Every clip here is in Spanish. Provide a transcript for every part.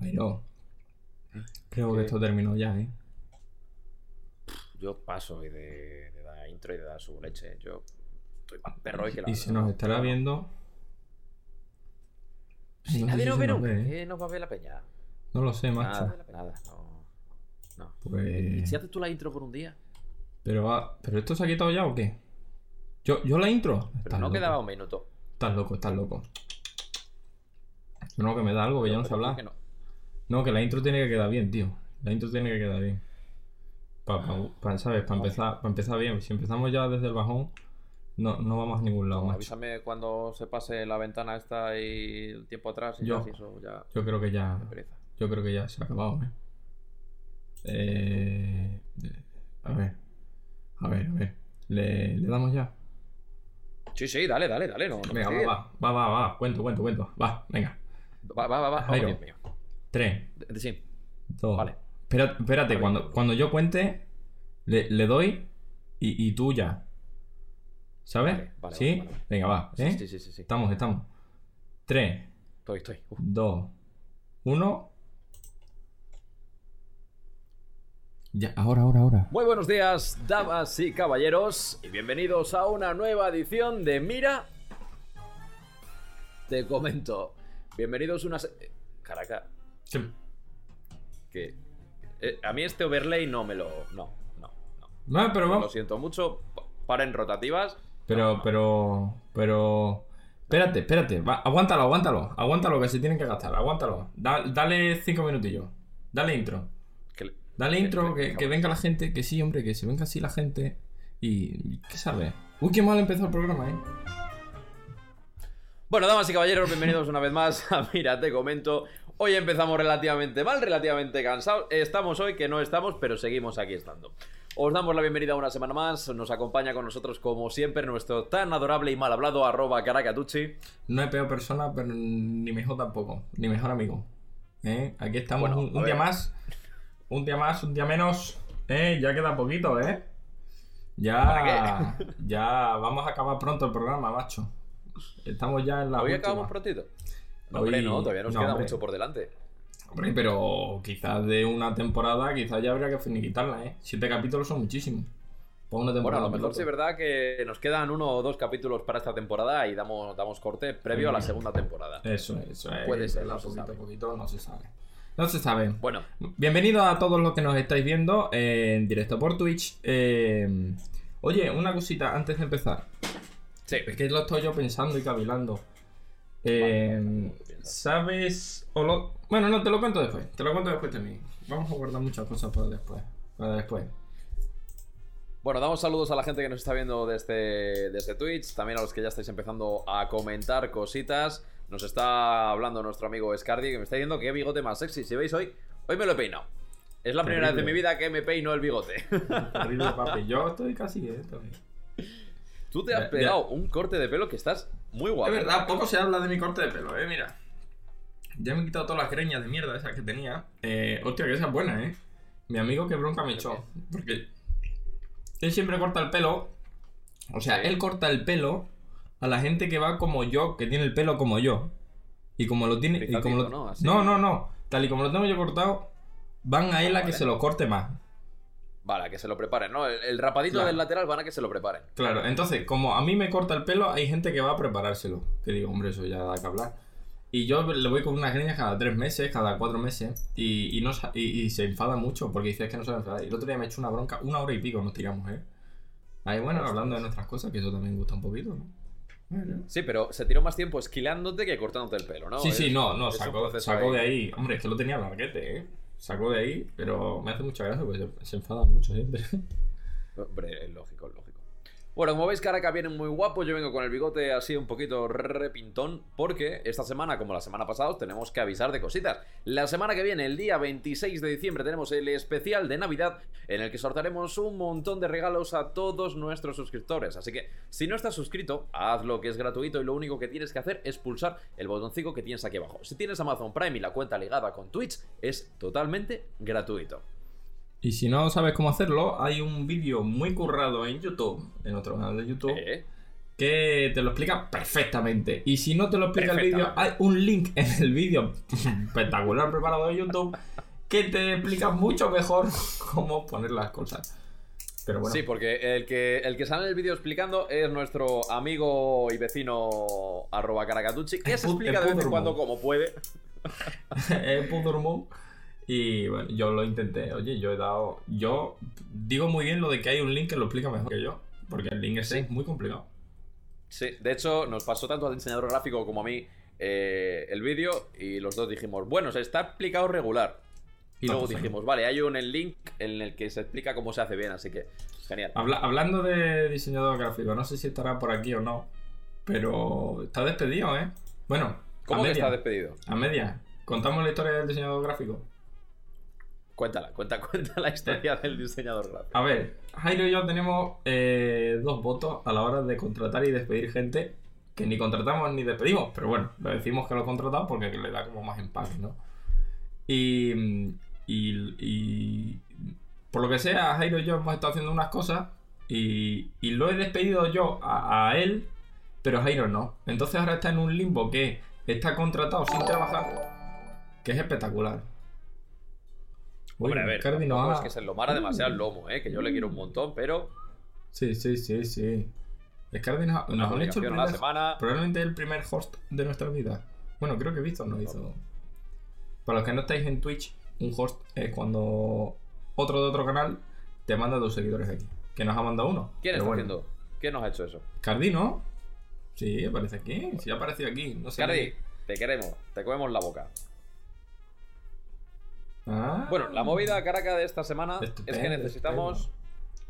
Jairo. Creo que esto terminó ya, ¿eh? Yo paso de, de dar intro y de dar su leche. Yo estoy más perro y que la Y si nos estará viendo. Si no nadie nos ve nunca, ¿eh? ¿qué nos va a ver la peña? No lo sé, macho. Nada, nada, no. no. Pues. Si haces tú la intro por un día, Pero, va- ¿Pero esto se ha quitado ya o qué? ¿Yo, yo la intro? pero no loco. quedaba un minuto. Estás loco, estás loco. No, que me da algo, que ya no sé hablar. No, que la intro tiene que quedar bien, tío. La intro tiene que quedar bien. Pa, pa- pa- ¿Sabes? Para empezar, para empezar bien. Si empezamos ya desde el bajón, no, no vamos a ningún lado, macho. Avísame cuando se pase la ventana esta y el tiempo atrás y Yo. ya, si eso ya Yo creo que ya. Yo creo que ya se ha acabado, ¿eh? Eh, a ver. A ver, a ver. ¿Le, le damos ya? Sí, sí, dale, dale, dale. No, Venga, va, va, va, va, va. Cuento, cuento, cuento. Va, venga. Va, va, va, va. Oh, Dios mío. Tres, de- sí. dos. Vale. Espera- espérate, Vale. cuando, cuando yo cuente, le, le doy y, y tú ya. ¿Sabes? Vale, vale, ¿Sí? Venga, va. Sí, ¿eh? sí, sí, sí, sí. Estamos, estamos. Tres, Estoy, estoy. Uf. dos, uno. Ya, ahora, ahora, ahora. Muy buenos días, damas y caballeros, y bienvenidos a una nueva edición de Mira. Te comento. Bienvenidos a una. eh, Caraca, Sí. que. eh, a mí este overlay no me lo. No, no, no. No, pero Lo siento mucho. pa- Paren rotativas. Pero, pero, pero. Espérate, espérate. va, aguántalo, aguántalo. Aguántalo que se tienen que gastar. Aguántalo. Da- dale cinco minutillos. Dale intro. Que Dale que- intro, que- que, que venga la gente. Que sí, hombre, que se venga así la gente. Y. ¿Qué sabe? Uy, qué mal empezó el programa, eh. Bueno, damas y caballeros, bienvenidos una vez más a Mira, te comento. Hoy empezamos relativamente mal, relativamente cansados. Estamos hoy que no estamos, pero seguimos aquí estando. Os damos la bienvenida una semana más. Nos acompaña con nosotros, como siempre, nuestro tan adorable y mal hablado arroba caracatucci. No es peor persona, pero ni mejor tampoco. Ni mejor amigo. ¿Eh? Aquí estamos Bueno, un, día más. Un día más, un día menos. ¿Eh? Ya queda poquito, ¿eh? ¿Para Ya. Ya vamos a acabar pronto el programa, macho. Estamos ya en la. Hoy última. acabamos prontito. No, hombre, Hoy- no, todavía nos no, queda hombre. mucho por delante. Hombre, pero quizás de una temporada, quizás ya habría que finiquitarla, ¿eh? Siete capítulos son muchísimos. Una Bueno, temporada. a lo mejor sí es verdad que nos quedan uno o dos capítulos para esta temporada y damos, damos corte previo a la segunda temporada. Eso es, eso es. Puede ser, no poquito sabe. a poquito, no se sabe. No se sabe. Bueno, Bienvenidos a todos los que nos estáis viendo eh, en directo por Twitch. Eh, oye, una cosita antes de empezar. sí. Es que lo estoy yo pensando y cavilando. Eh. ¿Sabes? O lo... Bueno, no, te lo cuento después. Te lo cuento después también. Vamos a guardar muchas cosas para después. Para después. Bueno, damos saludos a la gente que nos está viendo desde, desde Twitch, también a los que ya estáis empezando a comentar cositas. Nos está hablando nuestro amigo Scardi, que me está diciendo que bigote más sexy. Si veis hoy, hoy me lo he peinado. Es la primera vez de mi vida que me peino el bigote. Terrible, papi. Yo estoy casi, eh, también. Tú te has pegado un corte de pelo que estás muy guapo. Es verdad, poco se habla de mi corte de pelo, eh, mira. Ya me he quitado todas las greñas de mierda esas que tenía. Eh, hostia, que esa es buena, eh. Mi amigo que bronca me echó. Porque él siempre corta el pelo. O sea, él corta el pelo a la gente que va como yo, que tiene el pelo como yo. Y como lo tiene. Y como lo- ¿no? Así. no, no, no. Tal y como lo tengo yo cortado, van a él a que se lo corte más. Vale, a que se lo preparen, ¿no? El, el rapadito Claro. del lateral van a que se lo preparen. Claro, entonces, como a mí me corta el pelo, hay gente que va a preparárselo. Que digo, hombre, eso ya da que hablar. Y yo le voy con unas greñas cada tres meses, cada cuatro meses. Y, y no, y, y se enfada mucho porque dice "Es que no se va a enfadar. Y el otro día me he hecho una bronca, una hora y pico nos tiramos, ¿eh? Ahí, bueno, hablando de nuestras cosas, que eso también gusta un poquito, ¿no? Sí, pero se tiró más tiempo esquilándote que cortándote el pelo, ¿no? sí, sí, no, no, sacó, sacó de ahí. Hombre, es que lo tenía larguete, ¿eh? Sacó de ahí, pero me hace mucha gracia porque se, se enfada mucho siempre. Hombre, es lógico, es lógico. Bueno, como veis, Caraca viene muy guapo. Yo vengo con el bigote así un poquito repintón. Porque esta semana, como la semana pasada, os tenemos que avisar de cositas. La semana que viene, el día 26 de diciembre, tenemos el especial de Navidad. En el que sortearemos un montón de regalos a todos nuestros suscriptores. Así que, si no estás suscrito, hazlo que es gratuito. Y lo único que tienes que hacer es pulsar el botoncito que tienes aquí abajo. Si tienes Amazon Prime y la cuenta ligada con Twitch, es totalmente gratuito. Y si no sabes cómo hacerlo, hay un vídeo muy currado en YouTube, en otro canal de YouTube, ¿Eh? que te lo explica perfectamente. Y si no te lo explica el vídeo, hay un link en el vídeo espectacular preparado de YouTube que te explica mucho mejor cómo poner las cosas. Pero bueno. Sí, porque el que, el que sale en el vídeo explicando es nuestro amigo y vecino arroba caracatucci, que se explica de vez en cuando como puede. Pudurmo. Y bueno, yo lo intenté. Oye, yo he dado. Yo digo muy bien lo de que hay un link que lo explica mejor que yo. Porque el link es muy complicado. Sí, de hecho, nos pasó tanto al diseñador gráfico como a mí eh, el vídeo y los dos dijimos, bueno, se está explicado regular. Y luego dijimos, vale, hay un link en el que se explica cómo se hace bien, así que genial. hablando de diseñador gráfico, no sé si estará por aquí o no, pero está despedido, ¿eh? Bueno, ¿cómo que está despedido? A media. ¿Contamos la historia del diseñador gráfico? Cuéntala, cuenta, cuenta la historia del diseñador gráfico. A ver, Jairo y yo tenemos eh, dos votos a la hora de contratar y despedir gente que ni contratamos ni despedimos, pero bueno, lo decimos que lo contratamos porque le da como más empaque, ¿no? Y, y, por lo que sea, Jairo y yo hemos estado haciendo unas cosas y, y lo he despedido yo a, a, él, pero Jairo no. Entonces ahora está en un limbo que está contratado sin trabajar, que es espectacular. Hombre, a ver, es que se lo mara demasiado el lomo, ¿eh? que yo le quiero un montón, pero. Sí, sí, sí, sí. Es que nos, han hecho el primer, semana. probablemente el primer host de nuestra vida. Bueno, creo que Víctor nos hizo. Para los que no estáis en Twitch, un host es cuando otro de otro canal te manda a tus seguidores aquí. Que nos ha mandado uno. ¿Quién está haciendo? ¿Quién nos ha hecho eso? Cardino. Sí, aparece aquí. Sí, ha aparecido aquí. No sé Cardi, te queremos. Te comemos la boca. Ah. bueno, la movida caraca de esta semana es que necesitamos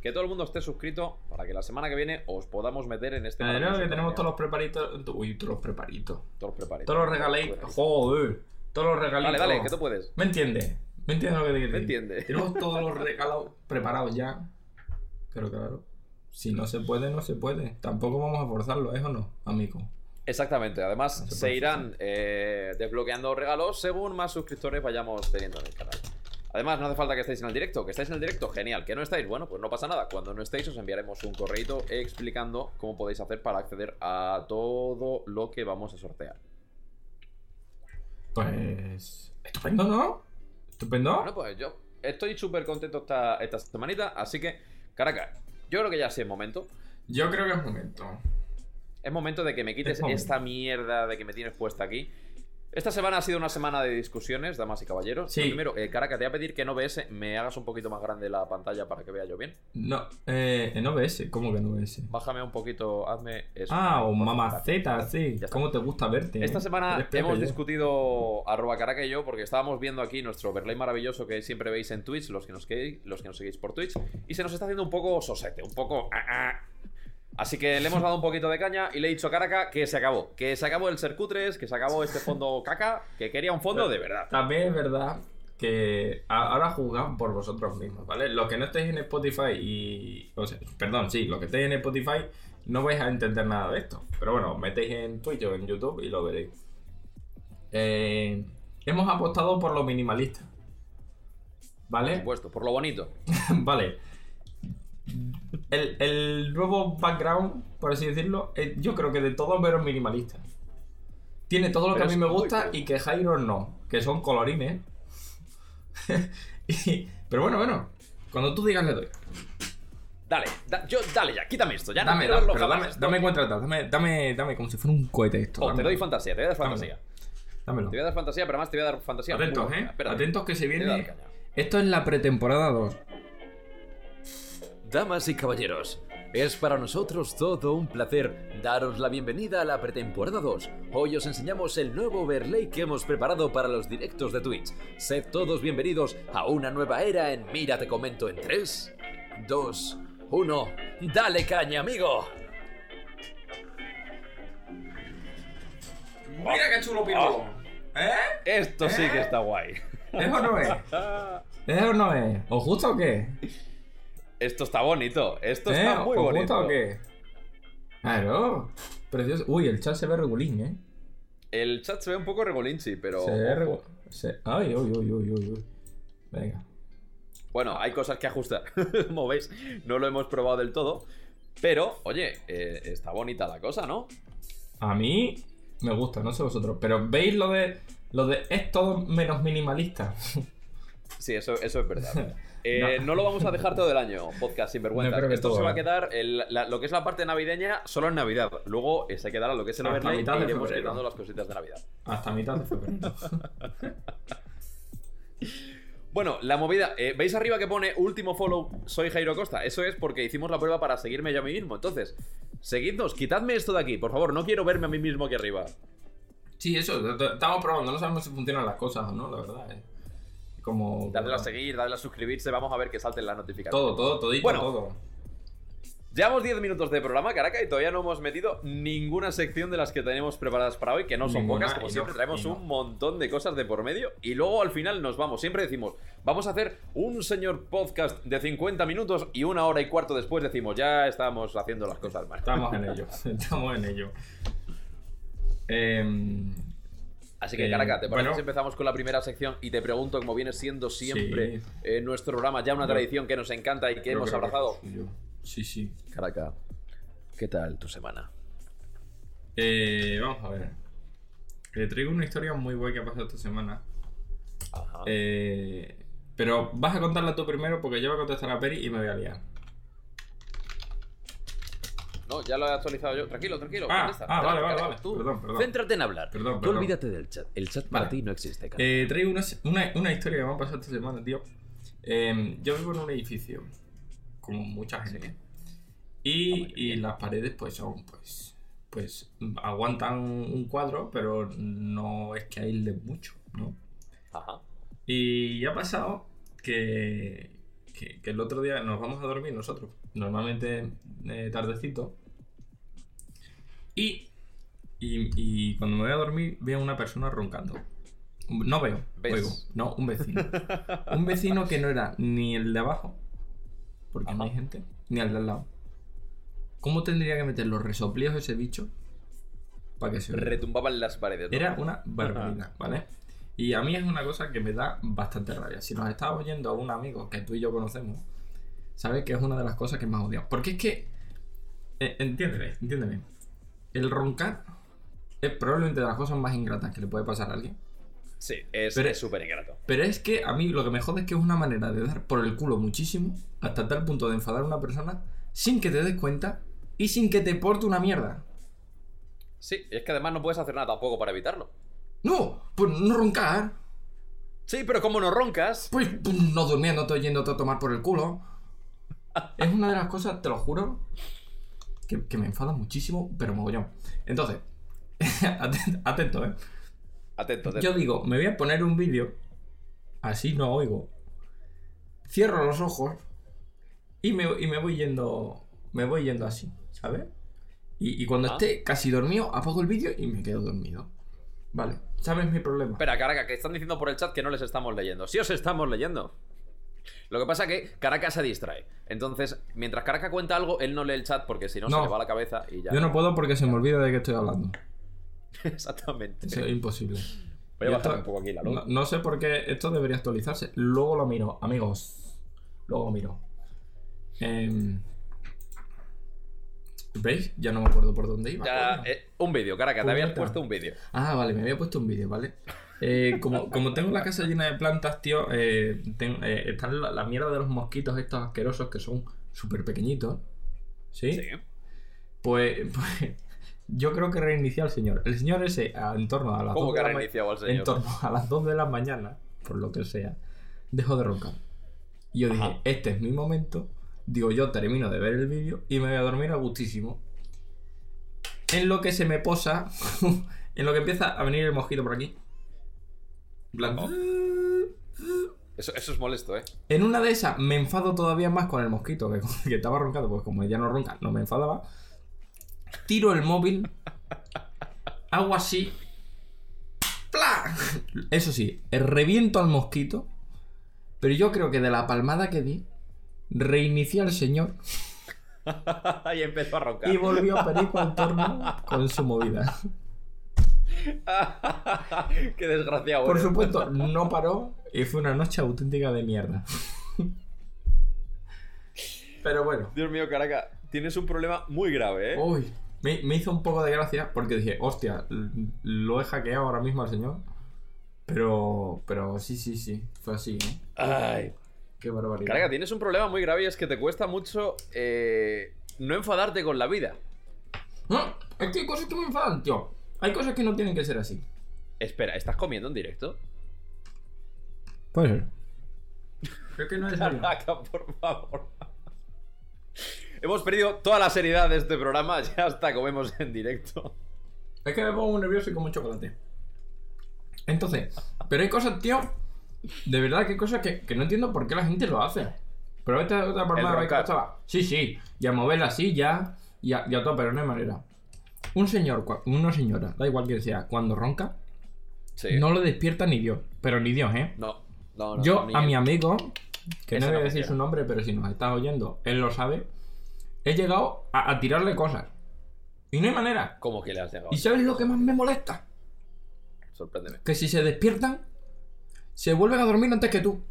que todo el mundo esté suscrito para que la semana que viene os podamos meter en este. Además que tenemos todos los preparitos. Uy, todos los preparitos. Todos los preparitos. Todos los regalitos. Joder. Todos los regalitos. Dale, dale, que tú puedes. ¿Me entiendes? ¿Me entiendes lo que te? Me entiende. Tenemos todos los regalos preparados ya. Pero claro, si no se puede, no se puede. Tampoco vamos a forzarlo, ¿es o no, amigo? Exactamente, además se, irán eh, desbloqueando regalos según más suscriptores vayamos teniendo en el canal. Además, no hace falta que estéis en el directo, que estáis en el directo, genial. Que no estáis, bueno, pues no pasa nada. Cuando no estéis os enviaremos un correo explicando cómo podéis hacer para acceder a todo lo que vamos a sortear. Pues... Estupendo, ¿no? Estupendo. Bueno, pues yo estoy súper contento esta, esta semanita, así que, Caracas, yo creo que ya sí es momento. Yo creo que es momento. Es momento de que me quites esta mierda de que me tienes puesta aquí. Esta semana ha sido una semana de discusiones, damas y caballeros. Sí. primero, eh, Caracas, te voy a pedir que en OBS me hagas un poquito más grande la pantalla para que vea yo bien. No, eh, en OBS, ¿cómo que en OBS? Bájame un poquito, hazme eso. Ah, o mamaceta, sí. ¿Cómo te gusta verte? Esta semana hemos discutido arroba Caracas y yo porque estábamos viendo aquí nuestro overlay maravilloso que siempre veis en Twitch, los que nos, los que nos seguís por Twitch, y se nos está haciendo un poco sosete, un poco... Ah, ah, Así que le hemos dado un poquito de caña y le he dicho a Caraca que se acabó. Que se acabó el ser cutres, que se acabó este fondo caca, que quería un fondo de verdad. También es verdad que ahora juzgan por vosotros mismos, ¿vale? Los que no estéis en Spotify y... O sea, perdón, sí, los que estéis en Spotify no vais a entender nada de esto. Pero bueno, metéis en Twitch o en YouTube y lo veréis. Eh, hemos apostado por lo minimalista. ¿Vale? Por supuesto, por lo bonito. vale el, nuevo background, por así decirlo, eh, yo creo que de todos veros minimalista. Tiene todo lo que a mí me gusta y que Jairo no, que son colorines. pero bueno, bueno, cuando tú digas le doy. Dale, yo, dale ya, quítame esto, ya dame, no dame, dame, dame cuenta, dame, dame, dame como si fuera un cohete esto. Oh, te doy fantasía, te voy a dar fantasía. Dámelo. Te voy a dar fantasía, pero además te voy a dar fantasía. Atentos, eh. Atentos que se viene. Esto es la pretemporada 2. Damas y caballeros, es para nosotros todo un placer daros la bienvenida a la pretemporada 2. Hoy os enseñamos el nuevo overlay que hemos preparado para los directos de Twitch. Sed todos bienvenidos a una nueva era en Mira te comento en 3, 2, 1. ¡Dale caña, amigo! Mira qué chulo pirulo. ¿Eh? Esto sí que ¿Eh? está guay. ¿Eso no es? ¿Eso no es? ¿O justo o qué? Esto está bonito. Esto está ¿Eh? muy bonito. o qué? Claro. Precioso. Uy, el chat se ve regulín, ¿eh? El chat se ve un poco regulín, sí, pero. Se ve regulín. Ay, uy, uy, uy, uy, uy. Venga. Bueno, hay cosas que ajustar. Como veis, no lo hemos probado del todo. Pero, oye, eh, está bonita la cosa, ¿no? A mí me gusta, no sé vosotros. Pero ¿veis lo de. Lo de es todo menos minimalista? Sí, eso, eso es verdad. Eh, no. lo vamos a dejar todo el año, podcast sin vergüenza. No Esto todo, se va a ¿eh? quedar, el- la- lo que es la parte navideña, solo en Navidad. Luego eh, se quedará lo que es el Hasta mitad y de iremos quitando las cositas de Navidad. Hasta mitad de febrero. Bueno, la movida. eh, ¿Veis arriba que pone último follow? Soy Jairo Costa. Eso es porque hicimos la prueba para seguirme yo a mí mismo. Entonces, seguidnos, quitadme esto de aquí, por favor. No quiero verme a mí mismo aquí arriba. Sí, eso, estamos probando, no sabemos si funcionan las cosas o no, la verdad. eh. Como. Dadle a seguir, dadle a suscribirse. Vamos a ver que salten las notificaciones. Todo, todo, todito, Bueno. todo. Llevamos 10 minutos de programa, Caraca, y todavía no hemos metido ninguna sección de las que tenemos preparadas para hoy, que no son Ninguna, pocas, como siempre no- traemos no. un montón de cosas de por medio, y luego al final nos vamos. Siempre decimos, vamos a hacer un señor podcast de 50 minutos, y una hora y cuarto después decimos, ya estamos haciendo las cosas mal. Estamos en ello, estamos en ello. Em, Así que, Eh, Caraca, ¿te parece bueno. si empezamos con la primera sección y te pregunto, como viene siendo siempre Sí. en nuestro programa, ya una tradición que nos encanta y que hemos abrazado? Sí, sí. Caraca, ¿qué tal tu semana? Eh, vamos a ver. Te traigo una historia muy guay que ha pasado esta semana. Ajá. Eh, pero vas a contarla tú primero porque yo voy a contestar a Peri y me voy a liar. No, ya lo he actualizado yo. Tranquilo, tranquilo. Ah, ah, vale, vale, vale. tú. Perdón, perdón. Céntrate en hablar. Perdón, Tú perdón. olvídate del chat. El chat para ti no existe, caraca. Eh, traigo una, una, una historia que me ha pasado esta semana, tío. Eh, yo vivo en un edificio, como mucha gente. Y, y las paredes, pues son, pues, pues aguantan un cuadro, pero no es que aísle mucho, ¿no? Ajá. Y ha pasado que, que, que el otro día nos vamos a dormir nosotros, normalmente eh, tardecito. Y, y, y cuando me voy a dormir veo a una persona roncando. No veo, ¿Ves? oigo, no, un vecino. un vecino que no era ni el de abajo, porque no hay gente, ni el de al lado. ¿Cómo tendría que meter los resoplidos ese bicho para que se? Retumbaban las paredes. ¿no? Era una barbaridad, ¿vale? Y a mí es una cosa que me da bastante rabia. Si nos está oyendo un amigo que tú y yo conocemos, sabes que es una de las cosas que más odiamos. Porque es que, eh, entiéndeme, entiéndeme. El roncar es probablemente de las cosas más ingratas que le puede pasar a alguien. Sí, es súper ingrato. Pero es que a mí lo que me jode es que es una manera de dar por el culo muchísimo, hasta tal punto de enfadar a una persona, sin que te des cuenta y sin que te porte una mierda. Sí, es que además no puedes hacer nada tampoco para evitarlo. No, pues no roncar. Sí, pero como no roncas. Pues, pues, no durmiéndote, yéndote a tomar por el culo. Es una de las cosas, te lo juro, que, que me enfada muchísimo, pero mogollón. Entonces, atento, atento, ¿eh? Atento, atento. Yo digo, me voy a poner un vídeo, así no oigo. Cierro los ojos y me, y me voy yendo, me voy yendo así, ¿sabes? Y, y cuando Ah. esté casi dormido, apago el vídeo y me quedo dormido. Vale, ¿sabes mi problema? Espera, Caraca, que están diciendo por el chat que no les estamos leyendo. Sí os estamos leyendo. Lo que pasa que Caraca se distrae. Entonces, mientras Caraca cuenta algo, él no lee el chat porque si no, se le va la cabeza y ya. Yo no puedo porque se me olvida de qué estoy hablando. Exactamente. Eso es imposible. Voy a bajar esto- un poco aquí la luz. No, no sé por qué esto debería actualizarse. Luego lo miro, amigos. Luego lo miro. Em, ¿Veis? Ya no me acuerdo por dónde iba. Ya, eh, un vídeo, Caraca, te habías puesto un vídeo. Ah, vale, me había puesto un vídeo, ¿vale? Eh, como, como tengo la casa llena de plantas, tío, eh, ten- eh, están la, la mierda de los mosquitos estos asquerosos que son súper pequeñitos. ¿Sí? Sí. Pues, pues yo creo que reinicia al señor. El señor ese, a- en torno a las ¿Cómo 2 que de la al en señor? torno a las 2 de la mañana, por lo que sea, dejó de roncar. Y yo dije, este es mi momento. Digo, yo termino de ver el vídeo y me voy a dormir a gustísimo. En lo que se me posa, en lo que empieza a venir el mosquito por aquí. Eso, eso es molesto, ¿eh? En una de esas me enfado todavía más con el mosquito, que, que estaba roncando, pues como ya no ronca, no me enfadaba. Tiro el móvil, hago así. ¡Pla! Eso sí, reviento al mosquito, pero yo creo que de la palmada que di, reinicié al señor y empezó a roncar. y volvió Perico al torno con su movida. Qué desgraciado. Por eres. supuesto, no paró y fue una noche auténtica de mierda. Pero bueno, Dios mío, Caraca. tienes un problema muy grave, ¿eh? Uy, me, me hizo un poco de gracia porque dije, hostia, lo he hackeado ahora mismo al señor. Pero, pero sí, sí, sí, fue así, ¿eh? Ay. Qué barbaridad. Caraca, tienes un problema muy grave y es que te cuesta mucho eh, no enfadarte con la vida. No, es que hay cosas que me enfadan, tío. Hay cosas que no tienen que ser así. Espera, ¿estás comiendo en directo? Puede ser. Creo que no es Caraca, por favor. Hemos perdido toda la seriedad de este programa, ya hasta comemos en directo. Es que me pongo muy nervioso y como chocolate. Entonces, pero hay cosas, tío. De verdad que hay cosas que, que no entiendo por qué la gente lo hace. Pero esta es otra forma de. Sí, sí. Y a mover la silla. Y a, y a todo, pero no hay manera. Un señor, una señora, da igual que sea, cuando ronca, Sí. no lo despierta ni Dios. Pero ni Dios, ¿eh? No, no, no. Yo, a mi amigo, que no voy a decir su nombre, pero si nos estás oyendo, él lo sabe. He llegado a, a tirarle cosas. Y no hay manera. ¿Cómo que le has llegado? ¿Y sabes lo que más me molesta? Sorpréndeme. Que si se despiertan, se vuelven a dormir antes que tú.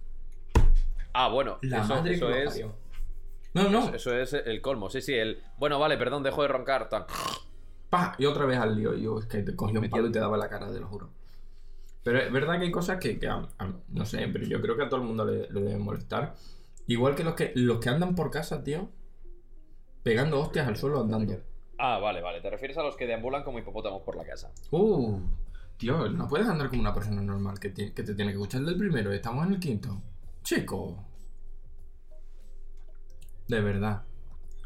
Ah, bueno, La eso, madre eso es. parió. No, no. Eso, eso es el colmo. Sí, sí, el. Bueno, vale, perdón, dejo de roncar. tan. Pa, y otra vez al lío. Yo es que te cogía un palo y te daba la cara, te lo juro. Pero es verdad que hay cosas que, que a- a- no sé, pero yo creo que a todo el mundo le, le debe molestar. Igual que los que los que andan por casa, tío, pegando hostias al suelo andando. Ah, vale, vale. Te refieres a los que deambulan como hipopótamos por la casa. Uh, tío, no puedes andar como una persona normal que, ti- que te tiene que escuchar del primero. Estamos en el quinto. Chico. De verdad.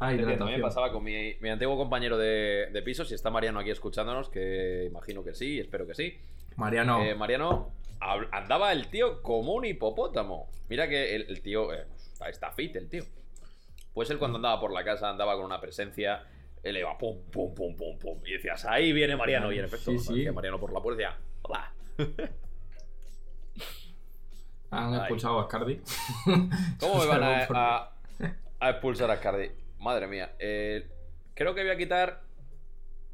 Ay, Entiendo, a mí me hidratación. pasaba con mi, mi antiguo compañero de, de piso. Si está Mariano aquí escuchándonos, que imagino que sí, espero que sí. Mariano. Eh, Mariano, andaba el tío como un hipopótamo. Mira que el, el tío eh, está- fit, el tío. Pues él cuando andaba por la casa andaba con una presencia. Él iba pum, pum, pum, pum, pum. Y decías, ahí viene Mariano. Y en efecto, Sí, Mariano por la puerta decía, hola. Han expulsado a Scardi. ¿Cómo me van a, a- a expulsar a Cardi? Madre mía. eh, creo que voy a quitar.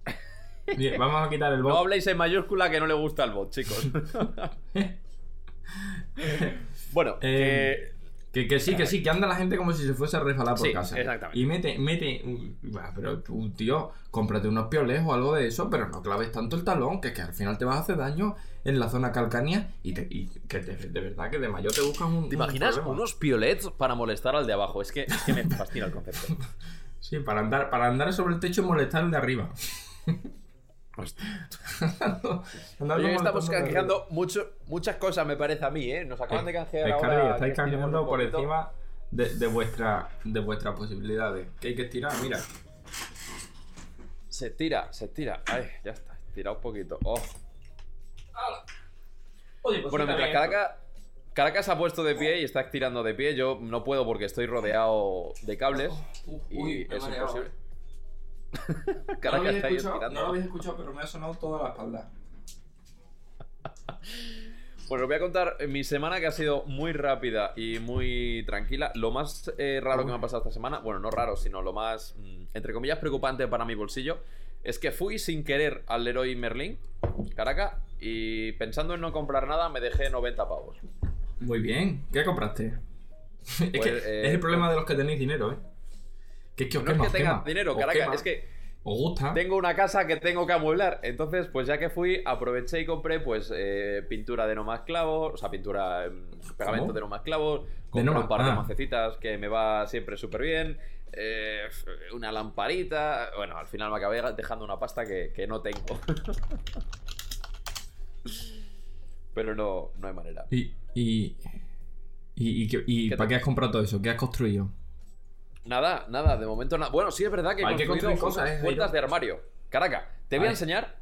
Bien, vamos a quitar el No bot. habléis en mayúscula que no le gusta el bot, chicos. bueno, Eh, Que, que sí, que sí, que anda la gente como si se fuese a resbalar por Sí, casa. exactamente. Y mete, mete. pero tú, tío, cómprate unos piolés o algo de eso, pero no claves tanto el talón, que, que al final te vas a hacer daño en la zona calcánea y, te, y que te- de verdad que de mayor te buscas un. ¿te imaginas unos piolets para molestar al de abajo? Es que, es que me fascina el concepto. Sí, para andar, para andar sobre el techo y molestar el de arriba. Oye, estamos canjeando mucho, muchas cosas, me parece a mí, ¿eh? Nos acaban de canjear Es ahora. Cardi, que estáis canjeando por encima de, de, vuestra, de vuestras posibilidades. Que hay que estirar, mira. Se tira, se tira. Ay, ya está. Tira un poquito. Oh. Oye, pues Bueno, mientras Caracas, Caracas se ha puesto de pie y está estirando de pie, yo no puedo porque estoy rodeado de cables. y es imposible. Caracas está ahí estirando. no lo habéis escuchado, pero me ha sonado toda la espalda. Bueno, os voy a contar eh, mi semana que ha sido muy rápida y muy tranquila. Lo más eh, raro que me ha pasado esta semana, bueno, no raro, sino lo más, mm, entre comillas, preocupante para mi bolsillo, es que fui sin querer al Leroy Merlin, Caracas, y pensando en no comprar nada, me dejé 90 pavos. Muy bien. ¿Qué compraste? es Pues, que eh, es el problema de los que tenéis dinero, ¿eh? Que os No es que tenga quema. dinero, Caracas, es que tengo una casa que tengo que amueblar. Entonces, pues ya que fui, aproveché y compré, pues, eh, pintura de no más clavos, o sea, pintura, em, pegamento ¿Cómo? de no más clavos, compré no un par de ah. macecitas que me va siempre súper bien, eh, una lamparita. Bueno, al final me acabé dejando una pasta que, que no tengo. Pero no, no hay manera. Y. y... ¿Y, y, qué- y ¿Qué para qué has comprado todo eso? ¿Qué has construido? Nada, nada, de momento nada. Bueno, sí es verdad que he construido cosas, unas ¿eh, puertas de armario. Caraca, te voy a enseñar,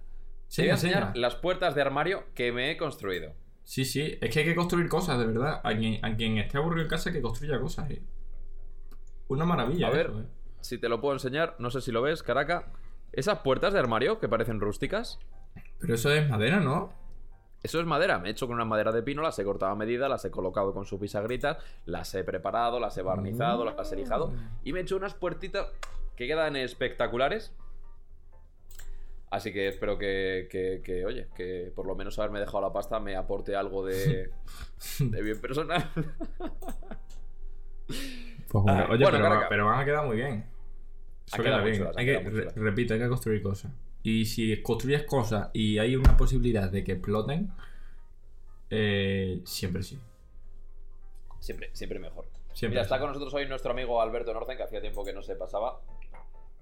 Sí, te voy a enseñar enseña. las puertas de armario que me he construido. Sí, sí. Es que hay que construir cosas, de verdad. A quien, a quien esté aburrido en casa que construya cosas, ¿eh? Una maravilla, A ver. eso, ¿eh? Si te lo puedo enseñar, no sé si lo ves, Caraca. Esas puertas de armario que parecen rústicas, Pero eso es madera, ¿no? Eso es madera. Me he hecho con una madera de pino, las he cortado a medida, las he colocado con sus bisagritas, las he preparado, las he barnizado, las he lijado y me he hecho unas puertitas que quedan espectaculares. Así que espero que, que- que, oye, que por lo menos haberme dejado la pasta me aporte algo de, de bien personal. Pues bueno, Ah, oye, bueno, pero, pero van a quedar muy bien. Eso queda bien. chulas, Hay que, re- repito, hay que construir cosas. Y si construyes cosas y hay una posibilidad de que exploten, eh, siempre sí. Siempre, siempre mejor. Siempre Mira, está con nosotros hoy nuestro amigo Alberto Norten, que hacía tiempo que no se pasaba.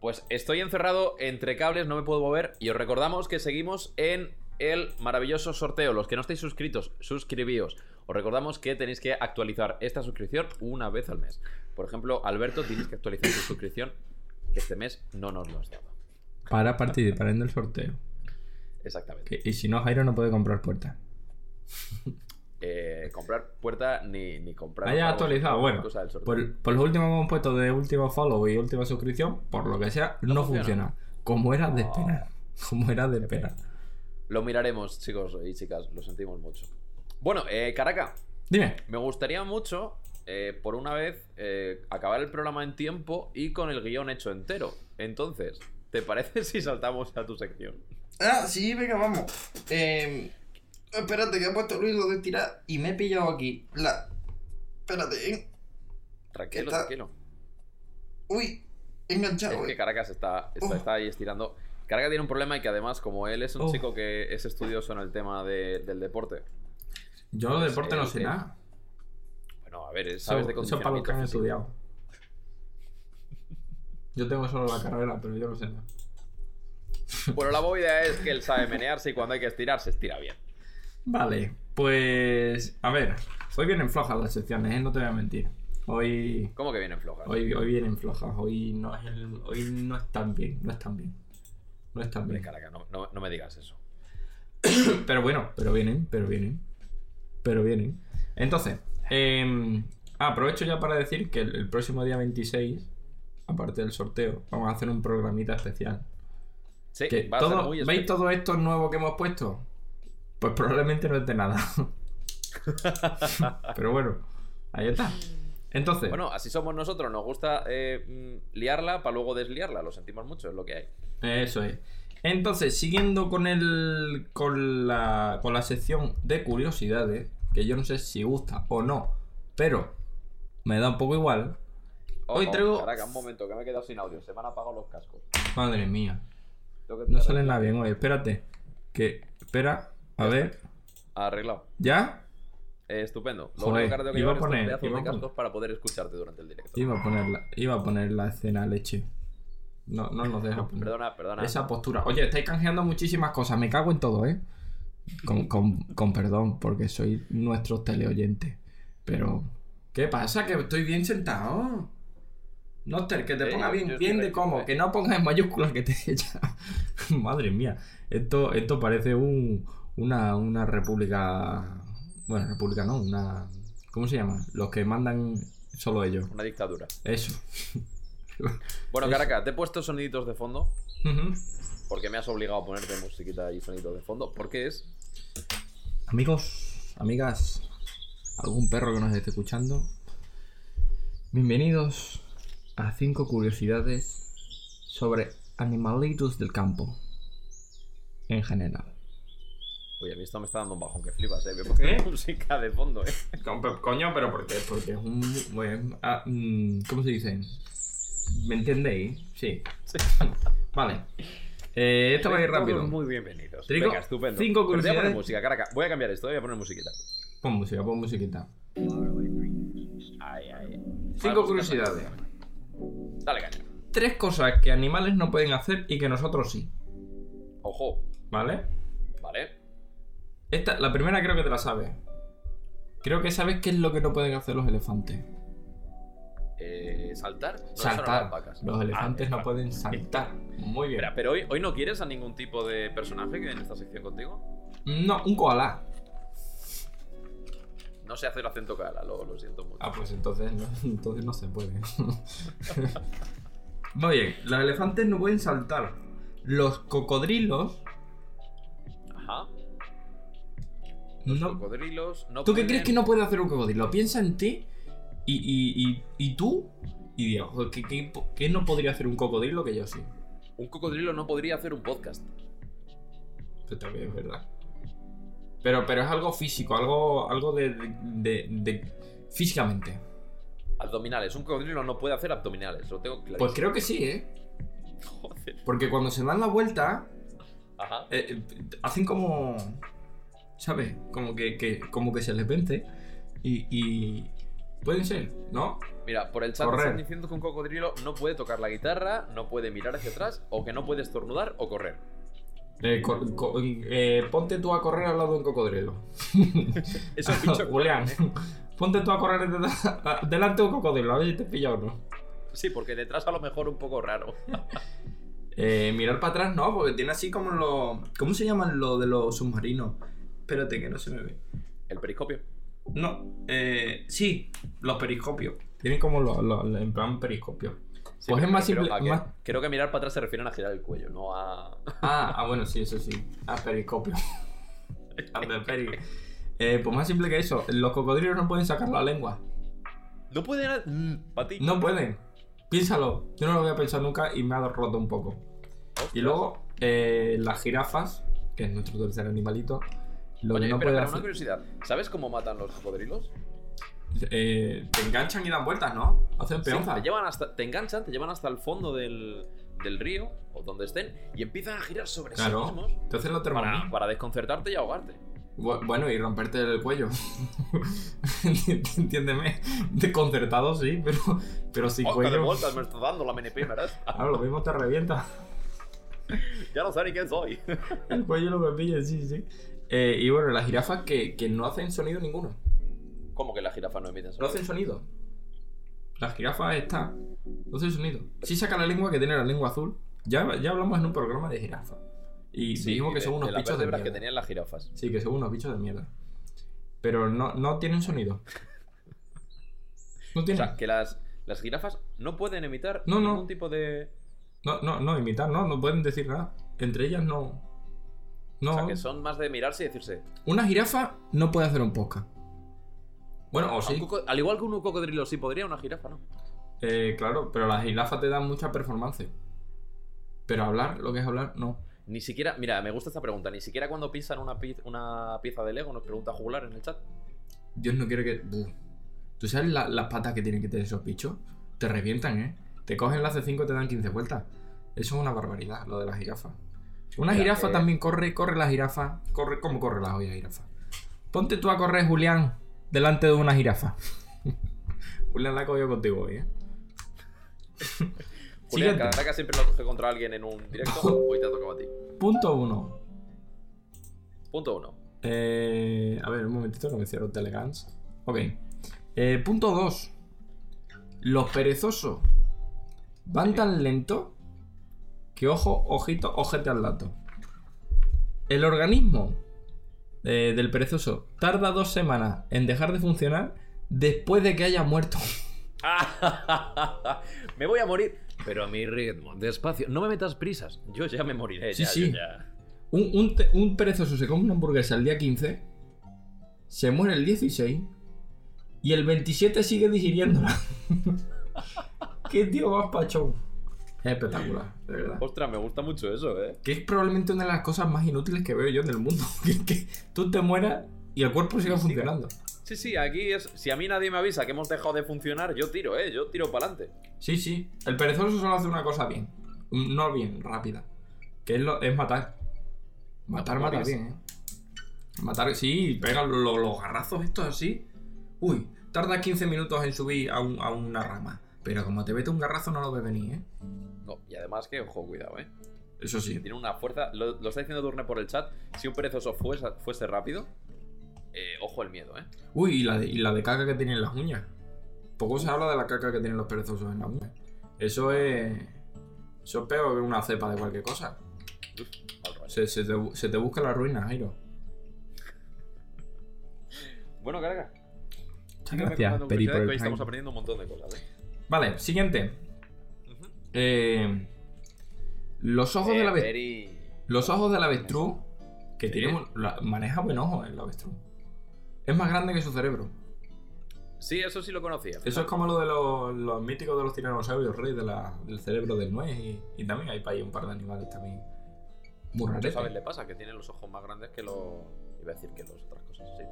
Pues estoy encerrado entre cables, no me puedo mover. Y os recordamos que seguimos en el maravilloso sorteo. Los que no estáis suscritos, suscribíos. Os recordamos que tenéis que actualizar esta suscripción una vez al mes. Por ejemplo, Alberto, tienes que actualizar tu suscripción, que este mes no nos lo has dado. Para participar en el sorteo. Exactamente. Que- y si no, Jairo no puede comprar puertas. Eh, comprar puerta ni, ni comprar. Haya actualizado, bueno. Por, por los últimos que hemos puesto de último follow y última suscripción, por lo que sea, no, funciona. funciona. Como era de Oh. esperar. Como era de esperar. Lo miraremos, chicos y chicas, lo sentimos mucho. Bueno, eh, Caraca, Dime. me gustaría mucho, eh, por una vez, eh, acabar el programa en tiempo y con el guion hecho entero. Entonces, ¿te parece si saltamos a tu sección? Ah, sí, venga, vamos. Eh, espérate, que he puesto ruido de tirar y me he pillado aquí. La. Espérate, ¿eh? Tranquilo, Está- tranquilo. Uy, enganchado. Es que Caracas está, está, Oh. está ahí estirando. Caracas tiene un problema y que además, como él es un Oh. chico que es estudioso en el tema de- del deporte. Yo Pues, deporte eh, no sé eh, nada. Bueno, a ver, Eso, sabes de eso es para condicionamiento que han estudiado. Yo tengo solo la carrera, pero yo no sé nada. Bueno, la movida es que él sabe menearse y cuando hay que estirar, se estira bien. Vale, pues. A ver, hoy vienen flojas las secciones, ¿eh? No te voy a mentir. Hoy. ¿Cómo que vienen flojas? Hoy, hoy vienen flojas, hoy no es el- hoy no están bien, no están bien. No están bien. Caracas, no, no- no me digas eso. Pero bueno, pero vienen, pero vienen. Pero vienen. Entonces, eh, aprovecho ya para decir que el, el próximo día 26, aparte del sorteo, vamos a hacer un programita especial. Sí, Que va todo- muy ¿Veis todo esto nuevo que hemos puesto? Pues probablemente no es de nada. pero bueno, ahí está. Entonces, Bueno, así somos nosotros, nos gusta eh, mm, liarla para luego desliarla, lo sentimos mucho, es lo que hay. Eso es. Entonces, siguiendo con el. con la. con la sección de curiosidades, que yo no sé si gusta o no, pero me da un poco igual. Hoy traigo- Caracas, un momento, que me he quedado sin audio, se me han apagado los cascos. Madre mía. No sale nada bien hoy. Espérate. Que. Espera. A ver. Arreglado. ¿Ya? Eh, estupendo. Lo Joder, único que iba a poner- pedazos iba de a poner- cascos para poder escucharte durante el directo. Iba a poner la, iba a poner la escena leche. No, no nos deja poner. Perdona, perdona. Esa postura. Oye, estáis canjeando muchísimas cosas. Me cago en todo, ¿eh? Con, con- con perdón, porque soy nuestros teleoyentes. Pero, ¿qué pasa? Que estoy bien sentado. Noster, que te ponga bien, bien de cómo. Que no pongas en mayúsculas que te echa. Madre mía. Esto, esto parece un, una, una república. Bueno, república no, una. ¿Cómo se llama? Los que mandan solo ellos. Una dictadura. Eso. Bueno, Eso. Caracas, te he puesto soniditos de fondo porque me has obligado a ponerte musiquita y sonidos de fondo. Porque es Amigos, amigas, algún perro que nos esté escuchando, bienvenidos a 5 curiosidades sobre animalitos del campo en general. Oye, a mí esto me está dando un bajón que flipas, eh. Me ¿Qué? música de fondo, eh. Coño, pero ¿por qué? Porque es un... bueno, ah, mm, ¿Cómo se dice? ¿Me entendéis? Sí. Sí. Vale. Eh, esto va a ir Todos rápido. Muy bienvenidos. Trigo, Venga, estupendo. cinco Pero te voy a poner curiosidades. música, Caracas. Voy a cambiar esto, voy a poner musiquita. Pon música, pon musiquita. Ay, ay. Cinco curiosidades. Dale, caña. Tres cosas que animales no pueden hacer y que nosotros sí. Ojo. ¿Vale? Vale. Esta, la primera creo que te la sabes. Creo que sabes qué es lo que no pueden hacer los elefantes. Eh, ¿Saltar? No, Saltar. alpacas. Los elefantes Ah, no vale. pueden saltar. Muy bien. Espera, pero hoy, hoy no quieres a ningún tipo de personaje que en esta sección contigo. No, un koala. No sé hacer acento cara, lo, lo siento mucho. Ah, pues entonces no, entonces no se puede. Muy bien, los elefantes no pueden saltar. Los cocodrilos Ajá. Los no. cocodrilos no ¿Tú qué crees que no puede hacer un cocodrilo? Piensa en ti y, y, y, y tú y joder, ¿qué, qué, qué no podría hacer un cocodrilo que yo sí? Un cocodrilo no podría hacer un podcast. Esto también es verdad. Pero, pero es algo físico, algo, algo de, de, de- de- físicamente. Abdominales. Un cocodrilo no puede hacer abdominales, lo tengo claro. Pues creo que sí, ¿eh? Joder. Porque cuando se dan la vuelta, Ajá. eh, eh, hacen como. ¿Sabes? Como que, que- como que se les vence. Y. y pueden ser, ¿no? Mira, por el chat Correr. están diciendo que un cocodrilo no puede tocar la guitarra, no puede mirar hacia atrás, o que no puede estornudar o correr. Eh, eh, ponte tú a correr al lado de un cocodrilo. Eso es bicho Julián, ponte tú a correr de- delante de un cocodrilo, a ver si te pilla o no. Sí, porque detrás a lo mejor un poco raro. Eh, mirar para atrás no, porque tiene así como los. ¿Cómo se llaman lo de los submarinos? Espérate que no se me ve. El periscopio. No, eh, sí, los periscopios. Tienen como los, los- en plan periscopio. Sí, Pues es pero más creo- simple- a que- más- Creo que mirar para atrás se refieren a girar el cuello, no a. Ah, ah, bueno, sí, eso sí. Ah, periscopio. Ah, de peri- Eh, pues más simple que eso. Los cocodrilos no pueden sacar la lengua. No pueden. Para ti. No pueden. Piénsalo. Yo no lo había pensado nunca y me ha roto un poco. Y luego, eh, las jirafas, que es nuestro tercer animalito, lo Oye, que no espera, puede espera, hacer. una curiosidad. ¿Sabes cómo matan los cocodrilos? Eh, te enganchan y dan vueltas, ¿no? Hacen Sí, peonza. te, llevan hasta, te enganchan, te llevan hasta el fondo del, del río o donde estén y empiezan a girar sobre Claro. sí mismos Entonces lo para, para desconcertarte y ahogarte. Bu- Bueno, y romperte el cuello. Entiéndeme. Desconcertado, sí, pero, pero sin ¡Oh, qué de cuello. vueltas me está dando la MNP, ¿verdad? Claro, lo mismo te revienta. ya no sé ni quién soy. El cuello lo que pilla, sí, sí. Eh, y bueno, las jirafas que, que no hacen sonido ninguno. ¿Cómo que las jirafas no emiten No sonido? hacen sonido. Las jirafas están. No hacen sonido. Sí saca la lengua que tiene la lengua azul. Ya, ya hablamos en un programa de jirafa. Y Sí, dijimos que son unos de las bichos de mierda. que tenían las jirafas. Sí, que son unos bichos de mierda. Pero no, no tienen sonido. No O tienen. sea, que las, las jirafas no pueden emitar No, no. ningún tipo de... No, no, no, imitar, no, no pueden decir nada. Entre ellas no. No. O sea, que son más de mirarse y decirse... Una jirafa no puede hacer un podcast. Bueno, o "Un sí. coco- Al igual que un cocodrilo sí podría, una jirafa no. Eh, claro, pero las jirafas te dan mucha performance. Pero hablar, lo que es hablar, no. Ni siquiera... Mira, me gusta esta pregunta. Ni siquiera cuando pisan una, pi- una pieza de Lego nos pregunta jugular en el chat. Dios no quiere que. ¿Tú sabes la- las patas que tienen que tener esos bichos? Te revientan, ¿eh? Te cogen la C5 y te dan 15 vueltas. Eso es una barbaridad, lo de las jirafas. Una Mira, jirafa eh, también corre, corre la jirafa. Corre, ¿cómo corre la olla jirafa? Ponte tú a correr, Julián, delante de una jirafa. Julián la ha cogido contigo hoy, ¿eh? Julián. Caracas siempre lo coge contra alguien en un directo. Hoy te ha tocado a ti. Punto uno. Punto uno. Eh, a ver, un momentito que me cierro Telegans. Ok. Eh, punto 2. Los perezosos van tan lento que ojo, ojito, ojete al dato. El organismo eh, del perezoso tarda dos semanas en dejar de funcionar después de que haya muerto. me voy a morir. Pero a mi ritmo, despacio. No me metas prisas. Yo ya me moriré. Sí, ya, sí. ya. Un, un un perezoso se come una hamburguesa el día 15, se muere el 16 y el 27 sigue digiriéndola. Qué tío más pachón. Es espectacular, de verdad. Ostras, me gusta mucho eso, eh. Que es probablemente una de las cosas más inútiles que veo yo en el mundo. Que, que tú te mueras y el cuerpo siga funcionando. Sí, sí, aquí es. Si a mí nadie me avisa que hemos dejado de funcionar, yo tiro, eh. Yo tiro para adelante. Sí, sí. El perezoso solo hace una cosa bien. No bien, rápida. Que es, lo, es matar. Matar, ¿Cómo mata es? bien, ¿eh? Matar, sí, pega lo- lo- los garrazos estos así. Uy, tarda 15 minutos en subir a, un- a una rama. Pero como te vete un garrazo no lo ves venir, ¿eh? No, y además que, ojo, cuidado, eh. Eso sí. Tiene una fuerza. Lo, lo está diciendo Durne por el chat. Si un perezoso fuese, fuese rápido, eh, ojo el miedo, eh. Uy, y la, de, y la de caca que tienen las uñas. Poco se habla de la caca que tienen los perezosos en las uñas. Eso es... Eso es peor que una cepa de cualquier cosa. Uf, al rollo. Se, se te, se te busca la ruina, Jairo. Bueno, carga. Gracias, Peri, por el Hoy estamos aprendiendo un montón de cosas, eh. Vale, siguiente. Ujú. Eh, los ojos Eh, del avestruz. Los ojos del avestruz. Que tiene la- maneja buen ojo el avestruz. Es más grande que su cerebro. Sí, eso sí lo conocía. Eso es como lo de los, los míticos de los tiranosaurios, rey de la- del cerebro del nuez. Y, y también hay para ahí un par de animales también. Muy raretes. sabes le pasa, que tiene los ojos más grandes que los. Iba a decir que las otras cosas, sí.